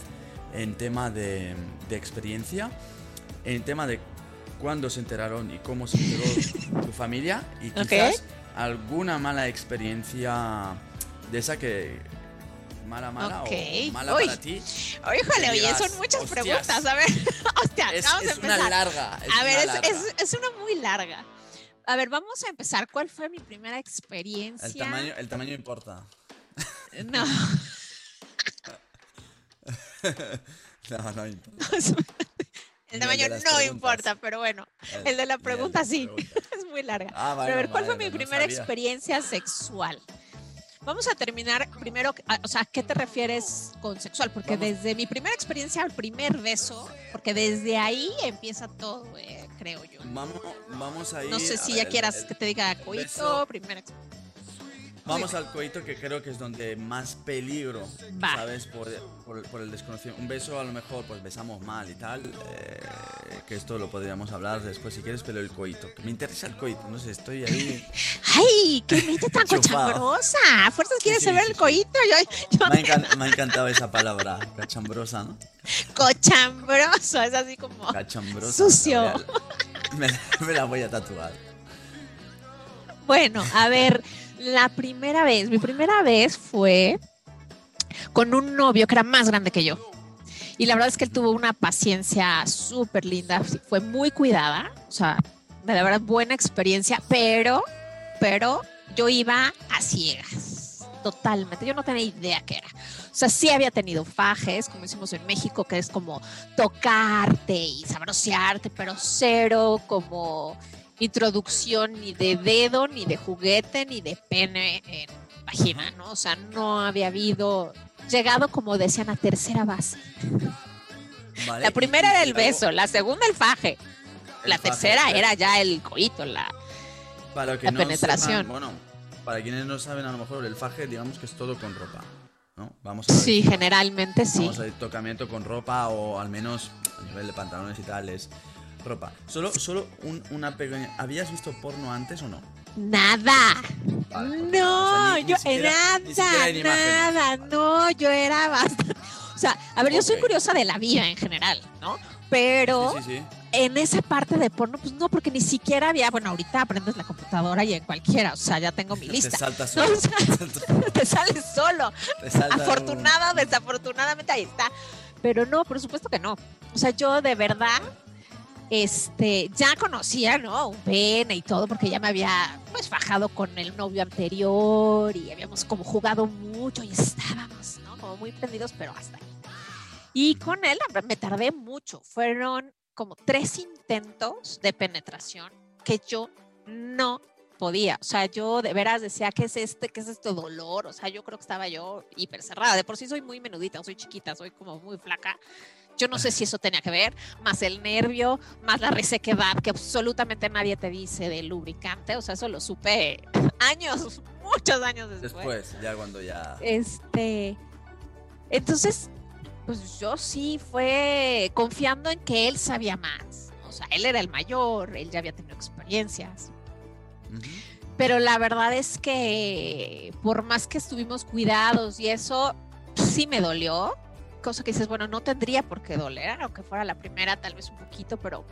Speaker 2: En tema de, experiencia, en tema de cuándo se enteraron y cómo se enteró tu familia y quizás alguna mala experiencia de esa que, ¿Mala, mala
Speaker 1: Ok.
Speaker 2: o mala
Speaker 1: Uy.
Speaker 2: para ti?
Speaker 1: Híjole, oye, son muchas
Speaker 2: "Hostias".
Speaker 1: preguntas. A ver, *laughs* hostia,
Speaker 2: Es,
Speaker 1: vamos a
Speaker 2: es una
Speaker 1: empezar.
Speaker 2: larga. es
Speaker 1: a ver,
Speaker 2: una
Speaker 1: es,
Speaker 2: larga.
Speaker 1: es- es una muy larga. A ver, vamos a empezar. ¿Cuál fue mi primera experiencia?
Speaker 2: El tamaño, el tamaño importa.
Speaker 1: No. *laughs* *laughs*
Speaker 2: No, no importa. *laughs* *laughs*
Speaker 1: El tamaño no
Speaker 2: preguntas.
Speaker 1: importa, pero bueno, el de la pregunta
Speaker 2: de
Speaker 1: sí. Es muy larga.
Speaker 2: Ah,
Speaker 1: Pero a ver, ¿cuál fue
Speaker 2: vale,
Speaker 1: mi
Speaker 2: no
Speaker 1: primera
Speaker 2: sabía.
Speaker 1: experiencia sexual? Vamos a terminar primero, a- o sea, ¿a qué te refieres con sexual? Porque
Speaker 2: Vamos.
Speaker 1: desde mi primera experiencia al primer beso, porque desde ahí empieza todo, eh, creo yo.
Speaker 2: Vamos, vamos a ir.
Speaker 1: No sé si
Speaker 2: ver,
Speaker 1: ya quieras
Speaker 2: el-
Speaker 1: que te diga coito, primera ex-
Speaker 2: Vamos al coito que creo que es donde más peligro,
Speaker 1: Va.
Speaker 2: ¿sabes? Por, por- por el desconocido. Un beso a lo mejor pues besamos mal y tal, eh, que esto lo podríamos hablar después si quieres, pero el coito. que Me interesa el coito, no sé, estoy ahí.
Speaker 1: ¡Ay, qué mente tan cochambrosa! A fuerzas quieres
Speaker 2: sí,
Speaker 1: saber
Speaker 2: sí,
Speaker 1: el coito. Yo, yo
Speaker 2: Me encan- me ha encantado esa palabra, cachambrosa, ¿no?
Speaker 1: cochambroso, es así como...
Speaker 2: Cachambrosa.
Speaker 1: Sucio.
Speaker 2: La Me, me la voy a tatuar.
Speaker 1: Bueno, a ver, la primera vez, mi primera vez fue con un novio que era más grande que yo. Y la verdad es que él tuvo una paciencia súper linda, fue muy cuidada, o sea, de verdad buena experiencia, pero, pero yo iba a ciegas, totalmente, yo no tenía idea qué era. O sea, sí había tenido fajes, como decimos en México, que es como tocarte y sabrosearte, pero cero como introducción ni de dedo, ni de juguete, ni de pene en vagina, ¿no? O sea, no había habido llegado, como decían, a tercera base.
Speaker 2: Vale,
Speaker 1: La primera era el beso, la segunda el faje,
Speaker 2: el
Speaker 1: la
Speaker 2: faje,
Speaker 1: tercera
Speaker 2: pero-
Speaker 1: era ya el coito, la...
Speaker 2: Para que
Speaker 1: La
Speaker 2: no
Speaker 1: penetración.
Speaker 2: sepan, bueno, para quienes no saben, a lo mejor el faje, digamos que es todo con ropa. ¿no? Vamos a ver.
Speaker 1: Sí, generalmente sí.
Speaker 2: Vamos a ir tocamiento con ropa o al menos a nivel de pantalones y tal es ropa. Solo, solo un- una pequeña. ¿Habías visto porno antes o no?
Speaker 1: Nada.
Speaker 2: Vale,
Speaker 1: No,
Speaker 2: o sea, ni- ni
Speaker 1: yo
Speaker 2: siquiera-
Speaker 1: nada, nada, no, yo era bastante. O sea, a ver, yo soy curiosa de la vida en general, ¿no? Pero
Speaker 2: Sí, sí, sí.
Speaker 1: en esa parte de porno, pues no, porque ni siquiera había, bueno, ahorita aprendes la computadora y en cualquiera, o sea, ya tengo mi
Speaker 2: Te
Speaker 1: lista.
Speaker 2: salta
Speaker 1: No, *laughs*
Speaker 2: solo.
Speaker 1: o sea, *laughs* te sales solo.
Speaker 2: Te salta un-
Speaker 1: Afortunada o desafortunadamente ahí está. Pero no, por supuesto que no. O sea, yo de verdad, este, ya conocía, ¿no? Un pene y todo, porque ya me había, pues, fajado con el novio anterior y habíamos como jugado mucho y estábamos, ¿no? Como muy prendidos, pero hasta ahí. Y con él me tardé mucho. Fueron como tres intentos de penetración que yo no podía. O sea, yo de veras decía, ¿qué es este? ¿Qué es este dolor? O sea, yo creo que estaba yo hiper cerrada. De por sí soy muy menudita, soy chiquita, soy como muy flaca. Yo no sé si eso tenía que ver, más el nervio, más la resequedad que absolutamente nadie te dice del lubricante. O sea, eso lo supe *laughs* años, muchos años después.
Speaker 2: Después, ya cuando ya.
Speaker 1: Este, entonces, pues yo sí fue confiando en que él sabía más. O sea, él era el mayor, él ya había tenido experiencias. Pero la verdad es que por más que estuvimos cuidados y eso, sí me dolió. Cosa que dices, bueno, no tendría por qué doler, aunque fuera la primera, tal vez un poquito, pero...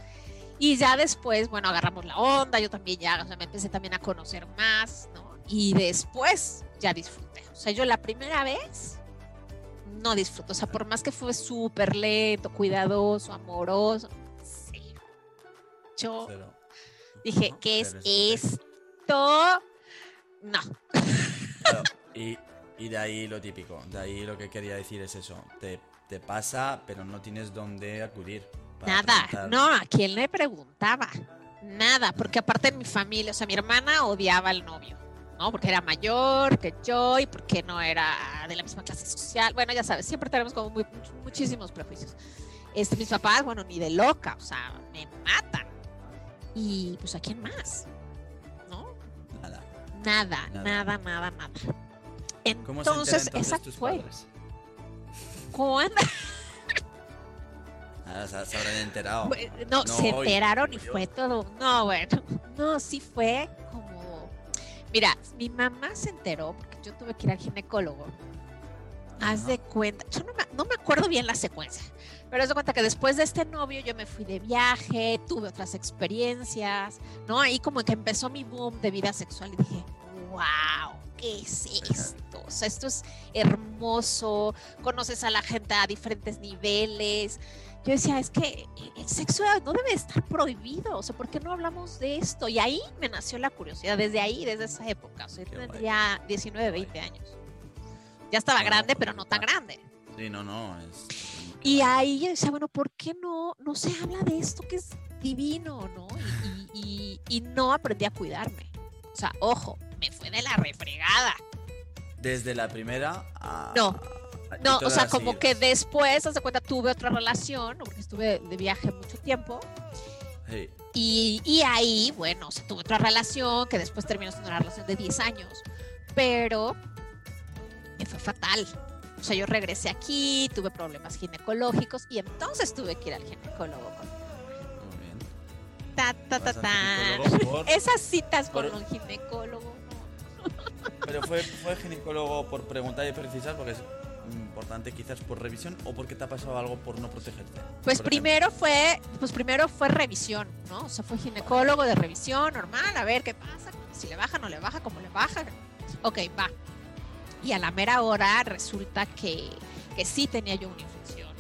Speaker 1: Y ya después, bueno, agarramos la onda, yo también ya, o sea, me empecé también a conocer más, ¿no? Y después ya disfruté. O sea, yo la primera vez no disfruto. O sea, por más que fue súper lento, cuidadoso, amoroso, sí. Yo
Speaker 2: Cero.
Speaker 1: dije. ¿qué es
Speaker 2: Cero,
Speaker 1: esto? No. *laughs*
Speaker 2: Y, y de ahí lo típico, de ahí lo que quería decir es eso, te, te pasa pero no tienes dónde acudir.
Speaker 1: Nada,
Speaker 2: preguntar.
Speaker 1: no, ¿a quién le preguntaba? Nada, porque aparte de mi familia, o sea, mi hermana odiaba al novio, ¿no? Porque era mayor que yo y porque no era de la misma clase social. Bueno, ya sabes, siempre tenemos como muy- much- muchísimos prejuicios. Este, mis papás, bueno, ni de loca, o sea, me matan. Y pues, ¿a quién más? ¿No?
Speaker 2: Nada.
Speaker 1: Nada,
Speaker 2: Nada.
Speaker 1: nada, nada, nada.
Speaker 2: ¿Cómo se
Speaker 1: Entonces,
Speaker 2: entonces
Speaker 1: fue.
Speaker 2: padres?
Speaker 1: ¿Cuándo?
Speaker 2: Ah, se, habrán enterado.
Speaker 1: Bueno, No,
Speaker 2: No,
Speaker 1: se
Speaker 2: hoy,
Speaker 1: enteraron y fue todo. No, bueno, no, sí fue como. Mira, mi mamá se enteró porque yo tuve que ir al ginecólogo. Haz de cuenta, yo no me, no me acuerdo bien la secuencia, pero haz de cuenta que después de este novio yo me fui de viaje, tuve otras experiencias, ¿no? Ahí como que empezó mi boom de vida sexual y dije, wow, ¿qué es esto? O sea, esto es hermoso, conoces a la gente a diferentes niveles. Yo decía, es que el sexo no debe estar prohibido, o sea, ¿por qué no hablamos de esto? Y ahí me nació la curiosidad, desde ahí, desde esa época, o sea, yo tendría 19, 20 años. Ya estaba grande, pero no tan grande.
Speaker 2: Sí, no, no. Es...
Speaker 1: Y ahí yo decía, bueno, ¿por qué no, no se habla de esto que es divino, no? Y, y no aprendí a cuidarme. O sea, ojo, me fue de la refregada.
Speaker 2: Desde la primera a...
Speaker 1: No, no, o sea, como que después, hace cuenta, tuve otra relación, porque estuve de viaje mucho tiempo. Y, y, ahí, bueno, o sea, tuve otra relación que después terminó siendo una relación de 10 años. Pero me fue fatal. O sea, yo regresé aquí, tuve problemas ginecológicos y entonces tuve que ir al ginecólogo. Muy bien. Ta, ta, ta, ta. *laughs* Esas citas con un ginecólogo.
Speaker 2: Pero fue, fue ginecólogo por preguntar y precisar, porque es importante quizás por revisión o porque te ha pasado algo por no protegerte?
Speaker 1: Pues primero fue, pues primero fue revisión, ¿no? O sea, fue ginecólogo de revisión normal, a ver qué pasa, si le baja, no le baja, cómo le baja. Ok, va. Y a la mera hora resulta que, que sí tenía yo una infección.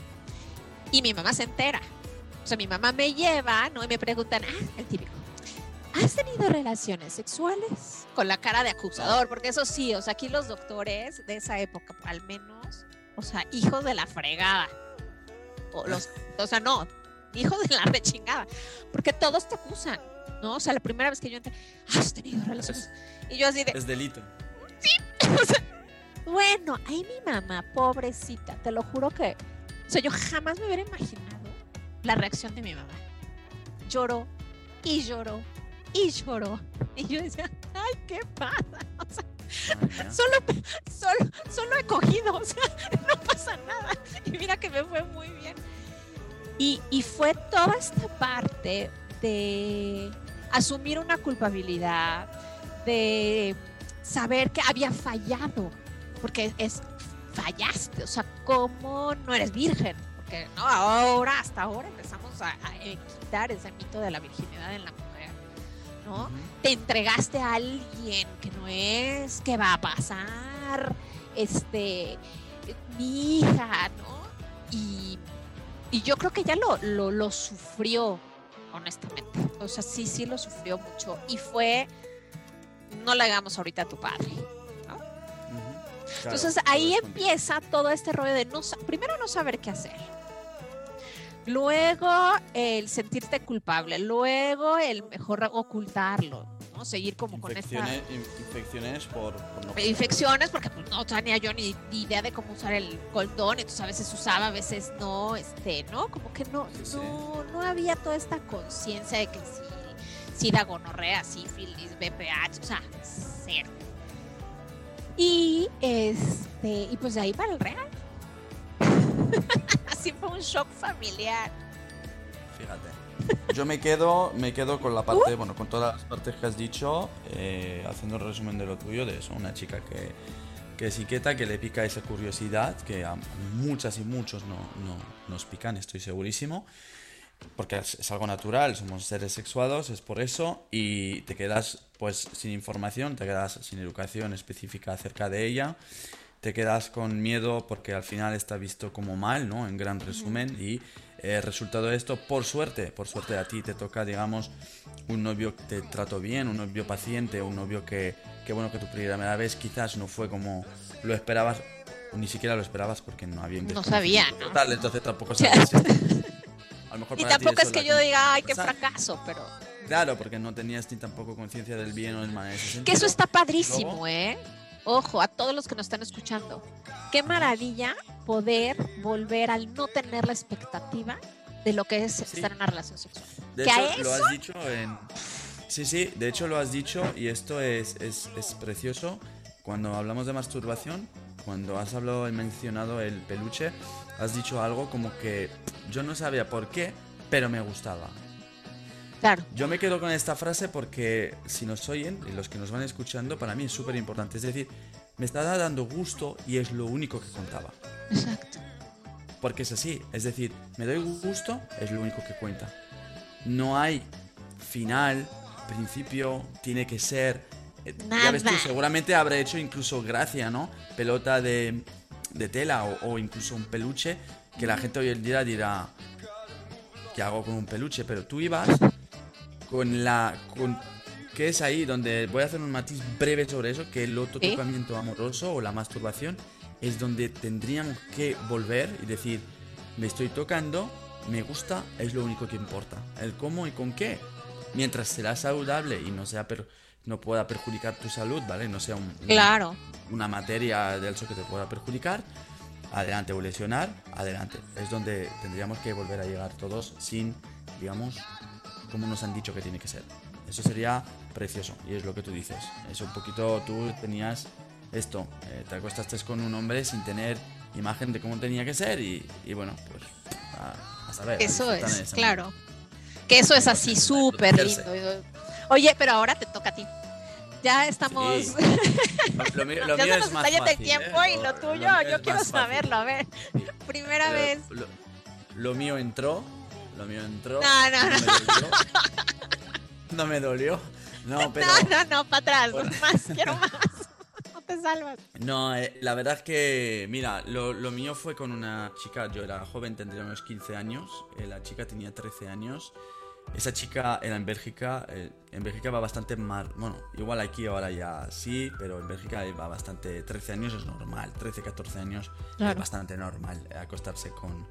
Speaker 1: Y mi mamá se entera. O sea, mi mamá me lleva, ¿no? Y me preguntan, ah, el típico. ¿Has tenido relaciones sexuales? Con la cara de acusador, porque eso sí, o sea, aquí los doctores de esa época, al menos, o sea, hijos de la fregada. O, los, o sea, no, hijos de la rechingada. Porque todos te acusan, ¿no? O sea, la primera vez que yo entré, ¿has tenido relaciones? y yo así de.
Speaker 2: Es delito.
Speaker 1: Sí. *laughs* O sea, bueno, ahí mi mamá, pobrecita, te lo juro que. O sea, yo jamás me hubiera imaginado la reacción de mi mamá. Lloró y lloró y lloró. Y yo decía, ay, ¿qué pasa? *laughs* O sea, solo, solo, solo he cogido, o sea, *laughs* no pasa nada. Y mira que me fue muy bien. Y, y fue toda esta parte de asumir una culpabilidad, de saber que había fallado, porque es fallaste, o sea, ¿cómo no eres virgen? Porque no, ahora, hasta ahora empezamos a, a quitar ese mito de la virginidad en la te entregaste a alguien que no es, que va a pasar, este, mi hija, ¿no? Y, yo creo que ella lo, lo, sufrió, honestamente. O sea, sí, sí lo sufrió mucho. Y fue, no le hagamos ahorita a tu padre. Entonces ahí empieza todo este rollo de no, primero no saber qué hacer Luego el sentirte culpable, luego el mejor ocultarlo, ¿no? Seguir como con esta...
Speaker 2: Infecciones por,
Speaker 1: no Infecciones porque pues, no tenía yo ni, idea de cómo usar el condón, entonces a veces usaba, a veces no, este, ¿no? Como que no, no, no había toda esta conciencia de que si, si da gonorrea, sífilis, BPH, o sea, cero. Y este, y pues de ahí para el real. *laughs* Así fue un shock familiar.
Speaker 2: Fíjate. Yo me quedo, me quedo con la parte, uh. bueno, con todas las partes que has dicho, eh, haciendo el resumen de lo tuyo, de eso, una chica que, que es inquieta, que le pica esa curiosidad, que a muchas y muchos no, no nos pican, estoy segurísimo, porque es, es, algo natural, somos seres sexuados, es por eso, y te quedas pues sin información, te quedas sin educación específica acerca de ella, te quedas con miedo porque al final está visto como mal, ¿no? En gran resumen. Y el eh, resultado de esto, por suerte, por suerte a ti te toca, digamos, un novio que te trató bien, un novio paciente, un novio que, que bueno, que tu primera vez quizás no fue como lo esperabas, ni siquiera lo esperabas porque no había
Speaker 1: No sabía, ¿no?
Speaker 2: Total, entonces tampoco sabes. *laughs*
Speaker 1: a lo mejor y tampoco es que yo diga, ay, qué fracaso, pero...
Speaker 2: Claro, porque no tenías ni tampoco conciencia del bien o del mal.
Speaker 1: Que eso está padrísimo, ¿eh? Ojo, a todos los que nos están escuchando. Qué maravilla poder volver al no tener la expectativa de lo que es estar en una relación sexual.
Speaker 2: De hecho, lo has dicho en... Sí, sí, de hecho lo has dicho y esto es, es, es precioso. Cuando hablamos de masturbación, cuando has hablado y mencionado el peluche, has dicho algo como que yo no sabía por qué, pero me gustaba. Yo me quedo con esta frase porque si nos oyen los que nos van escuchando, para mí es súper importante. Es decir, me está dando gusto y es lo único que contaba.
Speaker 1: Exacto.
Speaker 2: Porque es así. Es decir, me doy gusto, es lo único que cuenta. No hay final, principio, tiene que ser Eh, Ya ves tú,
Speaker 1: Nada.
Speaker 2: seguramente habrá hecho incluso gracia, ¿no? Pelota de, de tela o, o incluso un peluche que la gente hoy en día dirá, ¿qué hago con un peluche? Pero tú ibas con la... Con, que es ahí donde voy a hacer un matiz breve sobre eso, que el otro
Speaker 1: Sí.
Speaker 2: tocamiento amoroso o la masturbación es donde tendríamos que volver y decir, me estoy tocando, me gusta, es lo único que importa. El cómo y con qué. Mientras será saludable y no sea per- no pueda perjudicar tu salud, ¿vale? No sea un, un-
Speaker 1: Claro.
Speaker 2: una materia del eso que te pueda perjudicar, adelante, o lesionar, adelante. Es donde tendríamos que volver a llegar todos sin, digamos, como nos han dicho que tiene que ser. Eso sería precioso, y es lo que tú dices. Es un poquito, tú tenías esto, eh, te acostaste con un hombre sin tener imagen de cómo tenía que ser, y, y bueno, pues a, a saber. a
Speaker 1: Eso
Speaker 2: en
Speaker 1: es, claro. Que eso es así súper lindo. Oye, pero ahora te toca a ti. Ya estamos.
Speaker 2: Sí. momento. Lo, mío- lo *laughs*
Speaker 1: ya
Speaker 2: mío
Speaker 1: se nos
Speaker 2: es más
Speaker 1: yendo el
Speaker 2: fácil,
Speaker 1: tiempo
Speaker 2: ¿eh?
Speaker 1: y lo tuyo,
Speaker 2: mío
Speaker 1: yo quiero
Speaker 2: fácil.
Speaker 1: saberlo. A ver, primera
Speaker 2: Pero
Speaker 1: vez.
Speaker 2: Lo, lo mío entró. Lo mío entró.
Speaker 1: No, no, *laughs*
Speaker 2: me dolió. No me dolió. No, pero.
Speaker 1: No, no, no, para atrás.
Speaker 2: Bueno.
Speaker 1: Más, quiero más. No te salvas.
Speaker 2: No, eh, la verdad es que, mira, lo, lo mío fue con una chica, yo era joven, tendría unos 15 años, eh, la chica tenía 13 años, esa chica era en Bélgica, eh, en Bélgica va bastante más, bueno, igual aquí ahora ya sí, pero en Bélgica va bastante, 13 años es normal, 13, 14 años es
Speaker 1: Claro.
Speaker 2: bastante normal acostarse con,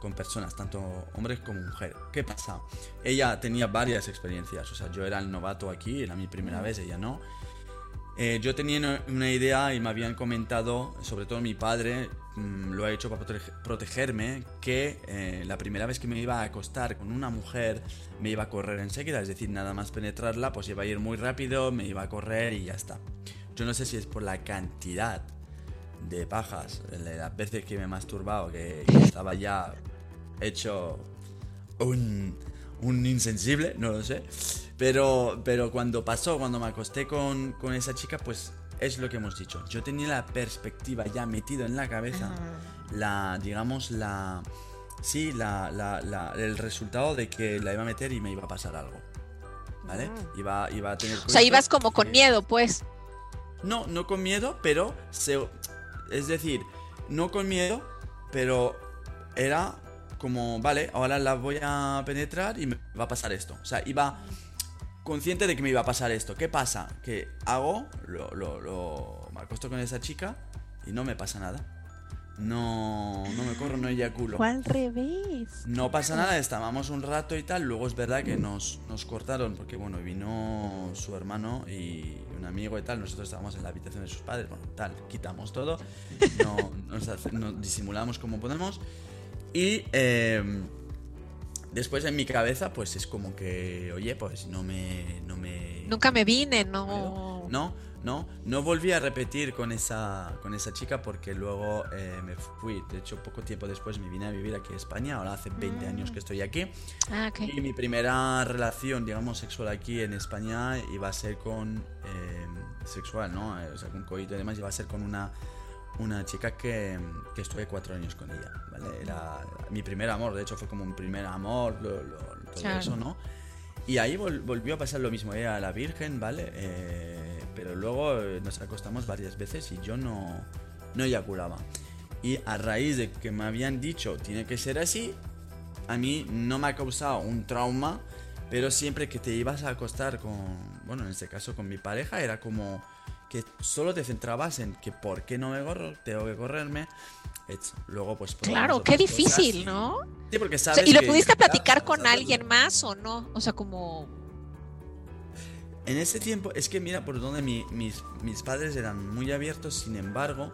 Speaker 2: con personas, tanto hombres como mujeres. ¿Qué pasa? Ella tenía varias experiencias, o sea, yo era el novato aquí, era mi primera vez, ella no. Eh, yo tenía una- idea y me habían comentado, sobre todo mi padre, mm, lo ha hecho para protege- protegerme, que eh, la primera vez que me iba a acostar con una mujer me iba a correr enseguida, es decir, nada más penetrarla, pues iba a ir muy rápido, me iba a correr y ya está. Yo no sé si es por la cantidad de pajas, las veces que me he masturbado, que, que estaba ya hecho un, un insensible, no lo sé. Pero, pero cuando pasó, cuando me acosté con, con esa chica, pues es lo que hemos dicho. Yo tenía la perspectiva ya metido en la cabeza, la, digamos, la... Sí, la, la- la- el resultado de que la iba a meter y me iba a pasar algo. ¿Vale? Iba, iba a tener...
Speaker 1: O sea, ibas como con miedo, pues.
Speaker 2: no, no con miedo, pero se, es decir, no con miedo, pero era como, vale, ahora la voy a penetrar y me va a pasar esto. O sea, iba consciente de que me iba a pasar esto. ¿Qué pasa? Que hago, lo, lo, lo- me acuesto con esa chica y no me pasa nada. No, no me corro, no eyaculo.
Speaker 1: Fue al revés.
Speaker 2: No pasa nada, estábamos un rato y tal. Luego es verdad que nos, nos cortaron porque, bueno, vino su hermano y un amigo y tal. Nosotros estábamos en la habitación de sus padres. Bueno, tal, quitamos todo. No, nos, hace- nos disimulamos como podemos. Y eh, después en mi cabeza, pues es como que, oye, pues no me. No me
Speaker 1: Nunca me vine, no.
Speaker 2: no, no, no volví a repetir con esa, con esa chica porque luego eh, me fui. De hecho, poco tiempo después me vine a vivir aquí a España. Ahora hace 20 años que estoy aquí.
Speaker 1: Ah, ok.
Speaker 2: Y mi primera relación, digamos, sexual aquí en España iba a ser con. eh, sexual, ¿no? Eh, O sea, con coito y demás, iba a ser con una. Una chica que, que estuve cuatro años con ella, ¿vale? Era mi primer amor, de hecho fue como un primer amor, lo- lo- todo
Speaker 1: Claro.
Speaker 2: eso, ¿no? Y ahí vol- volvió a pasar lo mismo, ella la virgen, ¿vale? Eh, pero luego eh, nos acostamos varias veces y yo no, no eyaculaba. Y a raíz de que me habían dicho tiene que ser así, a mí no me ha causado un trauma, pero siempre que te ibas a acostar con, bueno, en este caso con mi pareja, era como que solo te centrabas en que por qué no me corro, tengo que correrme. Luego, pues.
Speaker 1: Claro, qué
Speaker 2: cosas.
Speaker 1: difícil, ¿no?
Speaker 2: Sí, porque
Speaker 1: O
Speaker 2: sabes.
Speaker 1: sea, ¿Y lo
Speaker 2: que
Speaker 1: pudiste platicar con alguien más o no? O sea, como.
Speaker 2: En ese tiempo, es que mira por donde mi- mis, mis padres eran muy abiertos, sin embargo,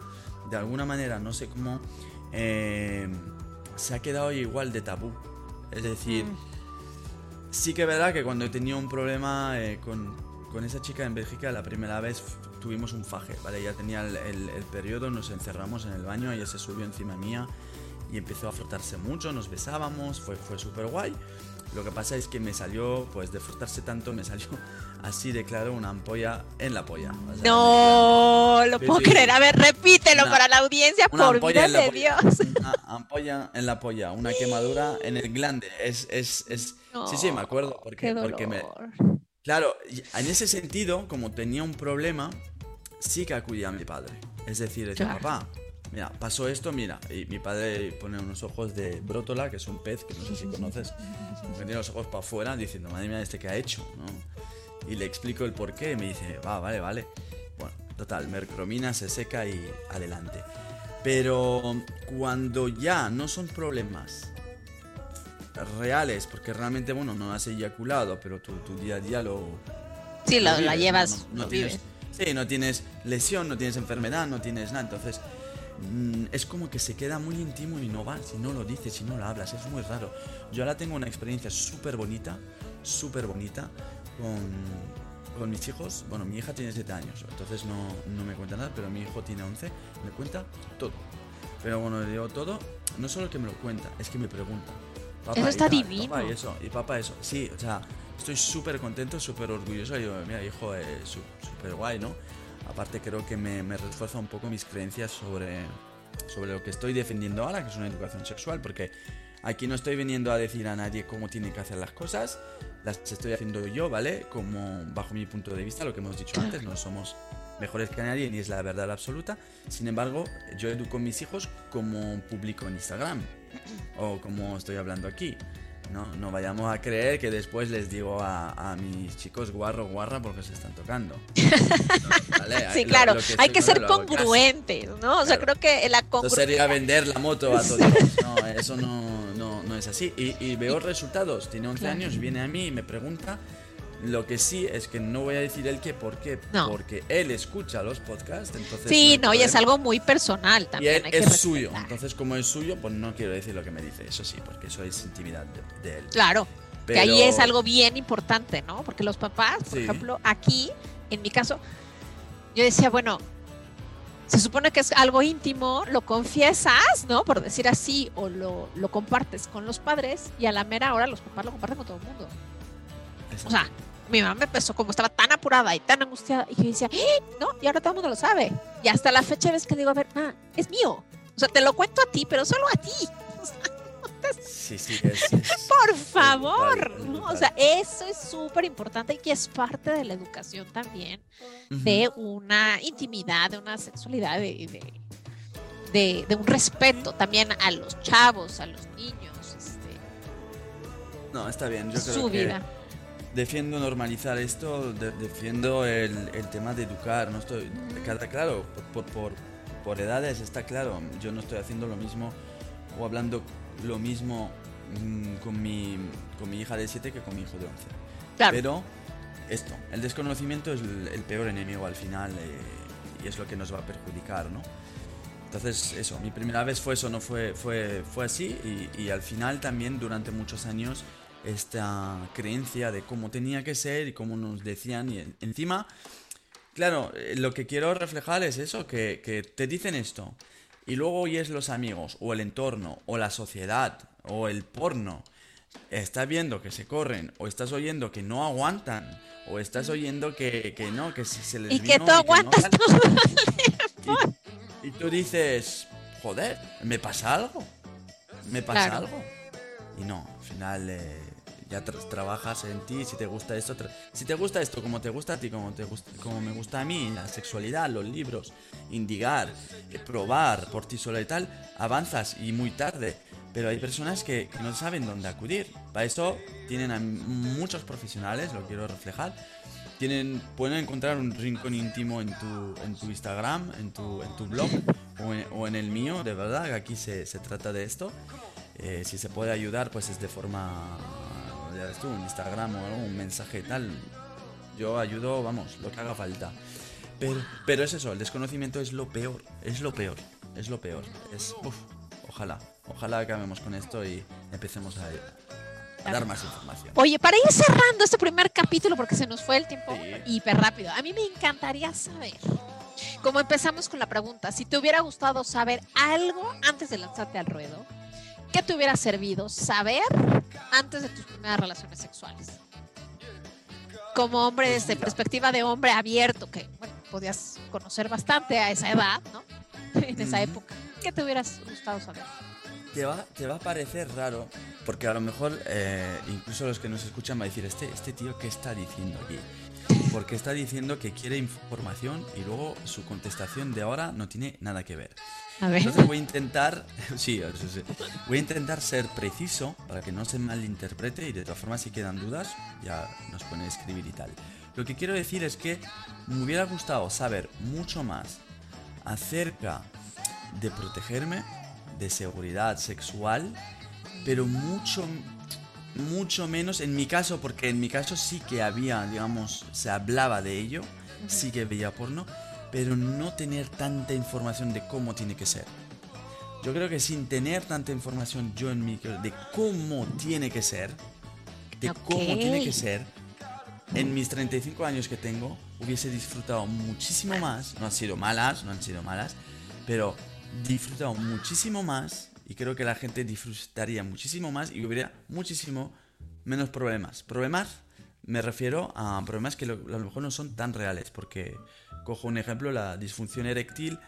Speaker 2: de alguna manera, no sé cómo, eh, se ha quedado igual de tabú. Es decir,
Speaker 1: Mm.
Speaker 2: sí que es verdad que cuando he tenido un problema eh, con, con esa chica en Bélgica, la primera vez tuvimos un faje, ¿vale? Ya tenía el, el- el periodo, nos encerramos en el baño, ella se subió encima mía y empezó a frotarse mucho, nos besábamos, fue, fue súper guay. Lo que pasa es que me salió, pues de frotarse tanto, me salió *laughs* así de claro una ampolla en la polla. O sea,
Speaker 1: No, lo puedo creer. A ver, repítelo
Speaker 2: Una-
Speaker 1: para la audiencia,
Speaker 2: una
Speaker 1: por vida de. Dios. *laughs*
Speaker 2: Una ampolla en la polla, una quemadura en el glande. Es, es, es... Sí, sí, me acuerdo. Porque,
Speaker 1: Qué dolor.
Speaker 2: porque me, Claro, en ese sentido, como tenía un problema, sí que acudía a mi padre. Es decir, decía, papá, mira, pasó esto, mira. Y mi padre pone unos ojos de brótola, que es un pez que no sé si conoces, que tiene los ojos para afuera, diciendo, madre mía, este que ha hecho, ¿no? Y le explico el por qué y me dice, va, vale, vale. Bueno, total, mercromina se seca y adelante. Pero cuando ya no son problemas reales, porque realmente, bueno, no has eyaculado, pero tu, tu día a día lo...
Speaker 1: Sí, lo, llevas,
Speaker 2: no, tienes, Sí, no tienes lesión, no tienes enfermedad, no tienes nada, entonces mm, es como que se queda muy íntimo y no va, si no lo dices, si no lo hablas, es muy raro. Yo ahora tengo una experiencia súper bonita, súper bonita con, con, mis hijos. Bueno, mi hija tiene 7 años, entonces no, no me cuenta nada, pero mi hijo tiene 11, me cuenta todo. Pero bueno, le digo todo, no solo que me lo cuenta, es que me pregunta
Speaker 1: eso está divino.
Speaker 2: Papá y eso, y papá eso. Sí, o sea, estoy súper contento, súper orgulloso. Y digo, mira, hijo, es súper guay, ¿no? Aparte creo que me, me, refuerza un poco mis creencias sobre, sobre lo que estoy defendiendo ahora, que es una educación sexual, porque aquí no estoy viniendo a decir a nadie cómo tiene que hacer las cosas, las estoy haciendo yo, ¿vale? Como bajo mi punto de vista, lo que hemos dicho antes, no somos mejores que nadie ni es la verdad absoluta. Sin embargo, yo educo a mis hijos como publico en Instagram o como estoy hablando aquí. No, no vayamos a creer que después les digo a, mis chicos guarro, guarra porque se están tocando. *laughs*
Speaker 1: sí, claro, hay que ser congruentes, ¿no? O sea, creo que la congruencia...
Speaker 2: Eso sería vender la moto a todos. *laughs* No, eso no, no, no es así. Y, veo resultados. Tiene 11 años, viene a mí y me pregunta lo que sí es que no voy a decir el qué, ¿por qué? Porque él escucha los podcasts, entonces...
Speaker 1: Sí, no, y es algo muy personal también.
Speaker 2: Y es suyo, entonces como es suyo, pues no quiero decir lo que me dice, eso sí, porque eso es intimidad de, él.
Speaker 1: Claro, que ahí es algo bien importante, ¿no? Porque los papás, por ejemplo, aquí, en mi caso, yo decía, bueno, se supone que es algo íntimo, lo confiesas, ¿no? Por decir así, o lo, lo compartes con los padres, y a la mera hora los papás lo comparten con todo el mundo. O sea, mi mamá me empezó como estaba tan apurada y tan angustiada y yo decía, ¡Eh! no, y ahora todo el mundo lo sabe. Y hasta la fecha ves que digo, a ver, ah, es mío. O sea, te lo cuento a ti, pero solo a ti. *laughs*
Speaker 2: sí, sí, *laughs*
Speaker 1: Por favor. O sea, eso es súper importante y que es parte de la educación también, de una intimidad, de una sexualidad, de, de, un respeto también a los chavos, a los niños. Este,
Speaker 2: no, está bien. Yo creo
Speaker 1: su vida
Speaker 2: defiendo normalizar esto, defiendo el, el, tema de educar. No estoy, claro, por, por, por, edades está claro. Yo no estoy haciendo lo mismo o hablando lo mismo mm, con, mi, con mi hija de 7 que con mi hijo de 11. Pero esto, el desconocimiento es el, peor enemigo al final eh, y es lo que nos va a perjudicar, ¿no? Entonces, eso, mi primera vez fue eso, no fue, fue, fue así y, y al final también durante muchos años esta creencia de cómo tenía que ser y cómo nos decían. Y encima, claro, eh, lo que quiero reflejar es eso, que, te dicen esto. Y luego oyes los amigos, o el entorno, o la sociedad, o el porno. Estás viendo que se corren, o estás oyendo que no aguantan, o estás oyendo que, no, que se les
Speaker 1: Y que tú aguantas todo *laughs*
Speaker 2: y, y, tú dices, joder, ¿me pasa algo? ¿Me pasa algo? Y no, al final eh, ya trabajas en ti, si te gusta esto, si te gusta esto como te gusta a ti, como, te gusta, como me gusta a mí, la sexualidad, los libros, indigar, eh, probar por ti sola y tal, avanzas y muy tarde. Pero hay personas que, no saben dónde acudir. Para eso tienen a muchos profesionales, lo quiero reflejar. Tienen, pueden encontrar un rincón íntimo en tu, en tu Instagram, en tu, en tu blog o en, o en el mío, de verdad, que aquí se, se trata de esto. Eh, si se puede ayudar, pues es de forma ya ves tú, un Instagram o algo, un mensaje tal. Yo ayudo, vamos, lo que haga falta. Pero, pero es eso, el desconocimiento es lo peor, es lo peor, es lo peor. Es, ojalá, ojalá acabemos con esto y empecemos a, dar más información.
Speaker 1: Oye, para ir cerrando este primer capítulo, porque se nos fue el tiempo hiper rápido, a mí me encantaría saber, como empezamos con la pregunta, si te hubiera gustado saber algo antes de lanzarte al ruedo, ¿qué te hubiera servido saber antes de tus primeras relaciones sexuales? Como hombre, desde perspectiva de hombre abierto, que bueno, podías conocer bastante a esa edad, ¿no? *laughs* en esa época. que te hubieras gustado saber?
Speaker 2: Te va, te va a parecer raro, porque a lo mejor eh, incluso los que nos escuchan van a decir, este, este tío, ¿qué está diciendo aquí? Porque está diciendo que quiere información y luego su contestación de ahora no tiene nada que ver.
Speaker 1: A ver.
Speaker 2: Entonces voy a intentar, *laughs* sí, voy a intentar ser preciso para que no se malinterprete y de todas formas si quedan dudas ya nos pueden escribir y tal. Lo que quiero decir es que me hubiera gustado saber mucho más acerca de protegerme, de seguridad sexual, pero mucho mucho menos en mi caso, porque en mi caso sí que había, digamos, se hablaba de ello, sí que veía porno, pero no tener tanta información de cómo tiene que ser. Yo creo que sin tener tanta información yo en mi de cómo tiene que ser, de cómo tiene que ser, en mis 35 años que tengo, hubiese disfrutado muchísimo más. No han sido malas, no han sido malas, pero disfrutado muchísimo más y creo que la gente disfrutaría muchísimo más y hubiera muchísimo menos problemas. Problemas me refiero a problemas que a lo mejor no son tan reales, porque cojo un ejemplo, la disfunción eréctil,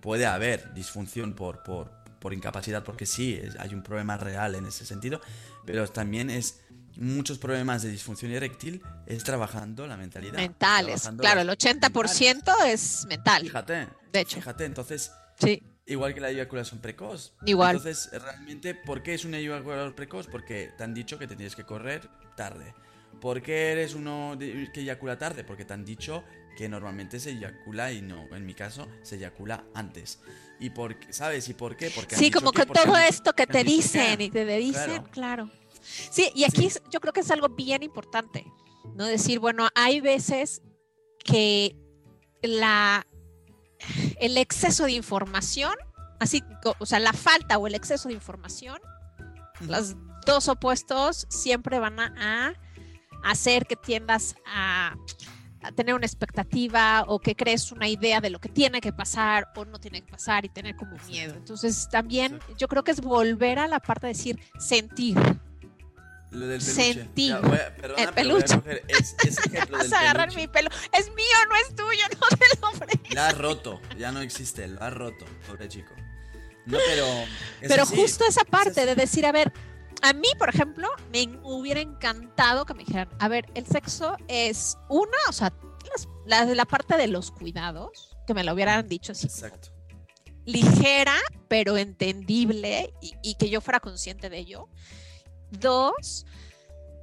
Speaker 2: puede haber disfunción por, por, por incapacidad, porque sí, hay un problema real en ese sentido, pero también es muchos problemas de disfunción eréctil es trabajando la mentalidad.
Speaker 1: Mentales, claro, el 80% es mental.
Speaker 2: Fíjate,
Speaker 1: de hecho.
Speaker 2: Fíjate, entonces...
Speaker 1: Sí.
Speaker 2: Igual que la eyaculación precoz.
Speaker 1: Igual.
Speaker 2: Entonces, realmente, ¿por qué es una eyaculación precoz? Porque te han dicho que te tienes que correr tarde. ¿Por qué eres uno que eyacula tarde? Porque te han dicho que normalmente se eyacula y no, en mi caso, se eyacula antes. ¿Y por ¿Sabes? ¿Y por qué? Porque
Speaker 1: sí, como que todo esto que te dicen y te dicen, claro. Sí, y aquí yo creo que es algo bien importante, ¿no? Decir, bueno, hay veces que la el exceso de información, así, o sea, la falta o el exceso de información, los dos opuestos siempre van a, hacer que tiendas a, tener una expectativa o que crees una idea de lo que tiene que pasar o no tiene que pasar y tener como miedo. Entonces, también yo creo que es volver a la parte de decir sentir.
Speaker 2: Lo del
Speaker 1: Sentir.
Speaker 2: perdona,
Speaker 1: el peluche.
Speaker 2: es, ejemplo *laughs*
Speaker 1: Vas a agarrar mi pelo. Es mío, no es tuyo, *laughs* no te lo ofrezco.
Speaker 2: La ha roto, ya no existe, lo ha roto, pobre chico. No, pero.
Speaker 1: Pero justo esa parte de decir, a ver, a mí, por ejemplo, me hubiera encantado que me dijeran, a ver, el sexo es una, o sea, la, la parte de los cuidados, que me lo hubieran dicho así.
Speaker 2: Exacto.
Speaker 1: Ligera, pero entendible y, y que yo fuera consciente de ello. Dos,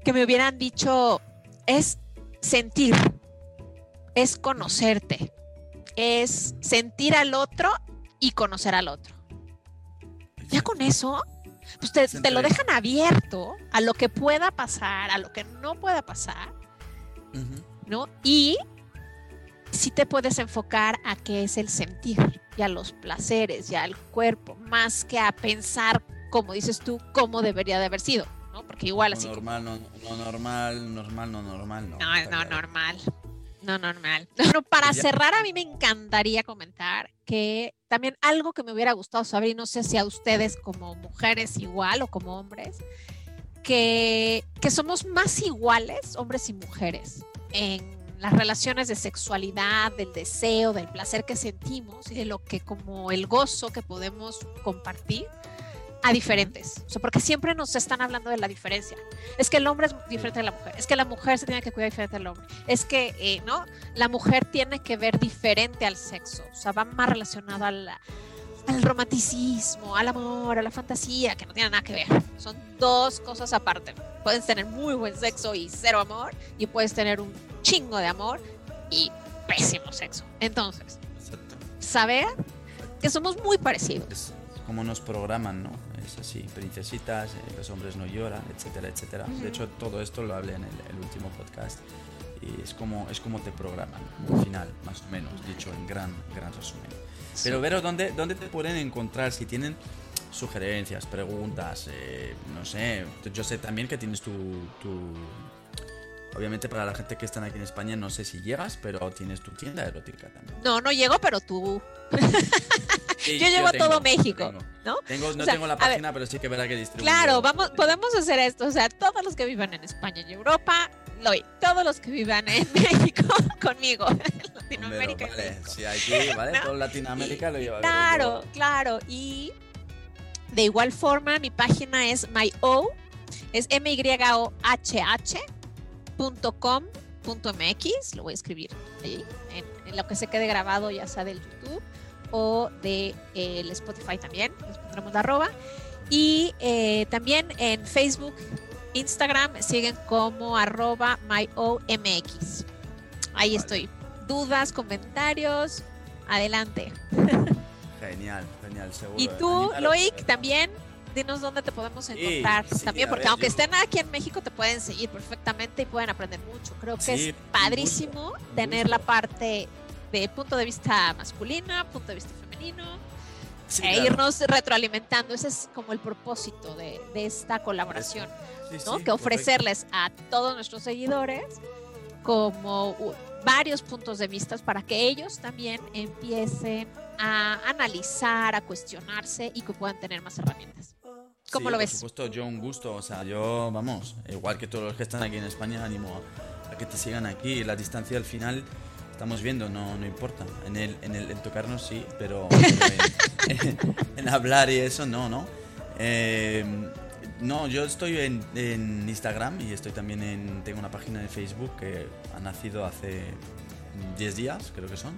Speaker 1: que me hubieran dicho, es sentir, es conocerte, es sentir al otro y conocer al otro. Ya con eso, pues te, lo dejan abierto a lo que pueda pasar, a lo que no pueda pasar, ¿no? Y si te puedes enfocar a qué es el sentir y a los placeres y al cuerpo, más que a pensar como dices tú, cómo debería de haber sido, ¿no? Porque igual así.
Speaker 2: Normal, no, no, normal, normal, no normal, no.
Speaker 1: No, no, normal. No, normal. Bueno, para cerrar, a mí me encantaría comentar que también algo que me hubiera gustado saber, y no sé si a ustedes como mujeres igual o como hombres, que, que somos más iguales, hombres y mujeres, en las relaciones de sexualidad, del deseo, del placer que sentimos y de lo que como el gozo que podemos compartir a diferentes. O sea, porque siempre nos están hablando de la diferencia. Es que el hombre es diferente de la mujer. Es que la mujer se tiene que cuidar diferente del hombre. Es que, eh, ¿no? La mujer tiene que ver diferente al sexo. O sea, va más relacionado al romanticismo, al amor, a la fantasía, que no tiene nada que ver. Son dos cosas aparte. Puedes tener muy buen sexo y cero amor, y puedes tener un chingo de amor y pésimo sexo. Entonces, saber que somos muy parecidos.
Speaker 2: Es como nos programan, ¿no? Es así, princesitas, eh, los hombres no lloran, etcétera, etcétera. De hecho, todo esto lo hablé en el, último podcast y es como, es como te programan, al final, más o menos, dicho en gran, gran resumen. Pero, Vero, ¿dónde, ¿dónde te pueden encontrar si tienen sugerencias, preguntas, eh, no sé, yo sé también que tienes tu, tu, Obviamente para la gente que están aquí en España no sé si llegas, pero tienes tu tienda erótica también.
Speaker 1: No, no llego, pero tú. *laughs* yo llevo a todo México, ¿no?
Speaker 2: Tengo, no tengo la página, pero sí que verá que distribuyo.
Speaker 1: Claro, vamos, podemos hacer esto. O sea, todos los que vivan en España y Europa, lo Todos los que vivan en *laughs* México conmigo, Latinoamérica.
Speaker 2: Vale, sí, aquí, ¿vale? Todo Latinoamérica lo lleva.
Speaker 1: Claro, claro. Y de igual forma, mi página es myo, es m y o h .mx, lo voy a escribir ahí, en, lo que se quede grabado, ya sea del YouTube o de el Spotify también, les pondremos la arroba. Y eh, también en Facebook, Instagram, siguen como arroba myomx. Ahí estoy. Dudas, comentarios, adelante.
Speaker 2: Genial, genial, seguro.
Speaker 1: Y tú, Loic, también dinos dónde te podemos encontrar también, porque aunque estén aquí en México te pueden seguir perfectamente y pueden aprender mucho. Creo que es padrísimo tener la parte de punto de vista masculino, punto de vista femenino, e irnos retroalimentando. Ese es como el propósito de, esta colaboración, ¿no? que ofrecerles a todos nuestros seguidores como varios puntos de vista para que ellos también empiecen a analizar, a cuestionarse y que puedan tener más herramientas. ¿Cómo lo ves?
Speaker 2: Por supuesto, yo un gusto. O sea, yo, vamos, igual que todos los que están aquí en España, animo a, que te sigan aquí. La distancia al final estamos viendo, no, no importa. En el, en el tocarnos sí, pero, *laughs* en, hablar y eso no, ¿no? Eh, no, yo estoy en, en, Instagram y estoy también en. Tengo una página de Facebook que ha nacido hace 10 días, creo que son.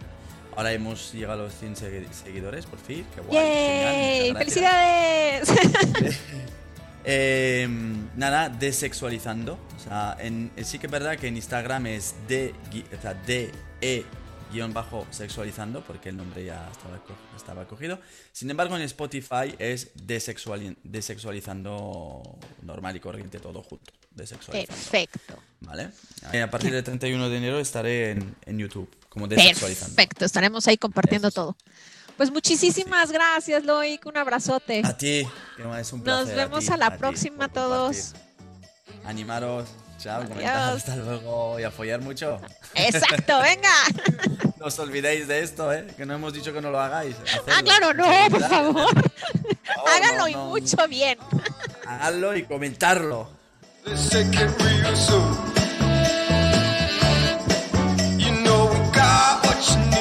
Speaker 2: Ahora hemos llegado a los 100 seguidores, por fin. Qué
Speaker 1: guay. ¡Felicidades! *laughs*
Speaker 2: Em, nada, desexualizando. O sea, en, sí que es verdad que en Instagram es de, o sea, de e guion bajo sexualizando, porque el nombre ya estaba, estaba cogido. Sin embargo, en Spotify es desexualizando normal y corriente, todo junto.
Speaker 1: Perfecto.
Speaker 2: ¿Vale? Eh, a partir del 31 de enero estaré en, en YouTube como desexualizando.
Speaker 1: Perfecto, estaremos ahí compartiendo todo. Pues muchísimas gracias, Loic. Un abrazote.
Speaker 2: A ti, es un placer.
Speaker 1: Nos vemos a, la próxima, todos.
Speaker 2: Animaros. Chao, hasta luego y a follar mucho.
Speaker 1: Exacto, *laughs* venga.
Speaker 2: No os olvidéis de esto, ¿eh? que no hemos dicho que no lo hagáis.
Speaker 1: Ah, claro, no, por favor. *laughs* Háganlo y mucho bien.
Speaker 2: Háganlo y comentarlo. What you need?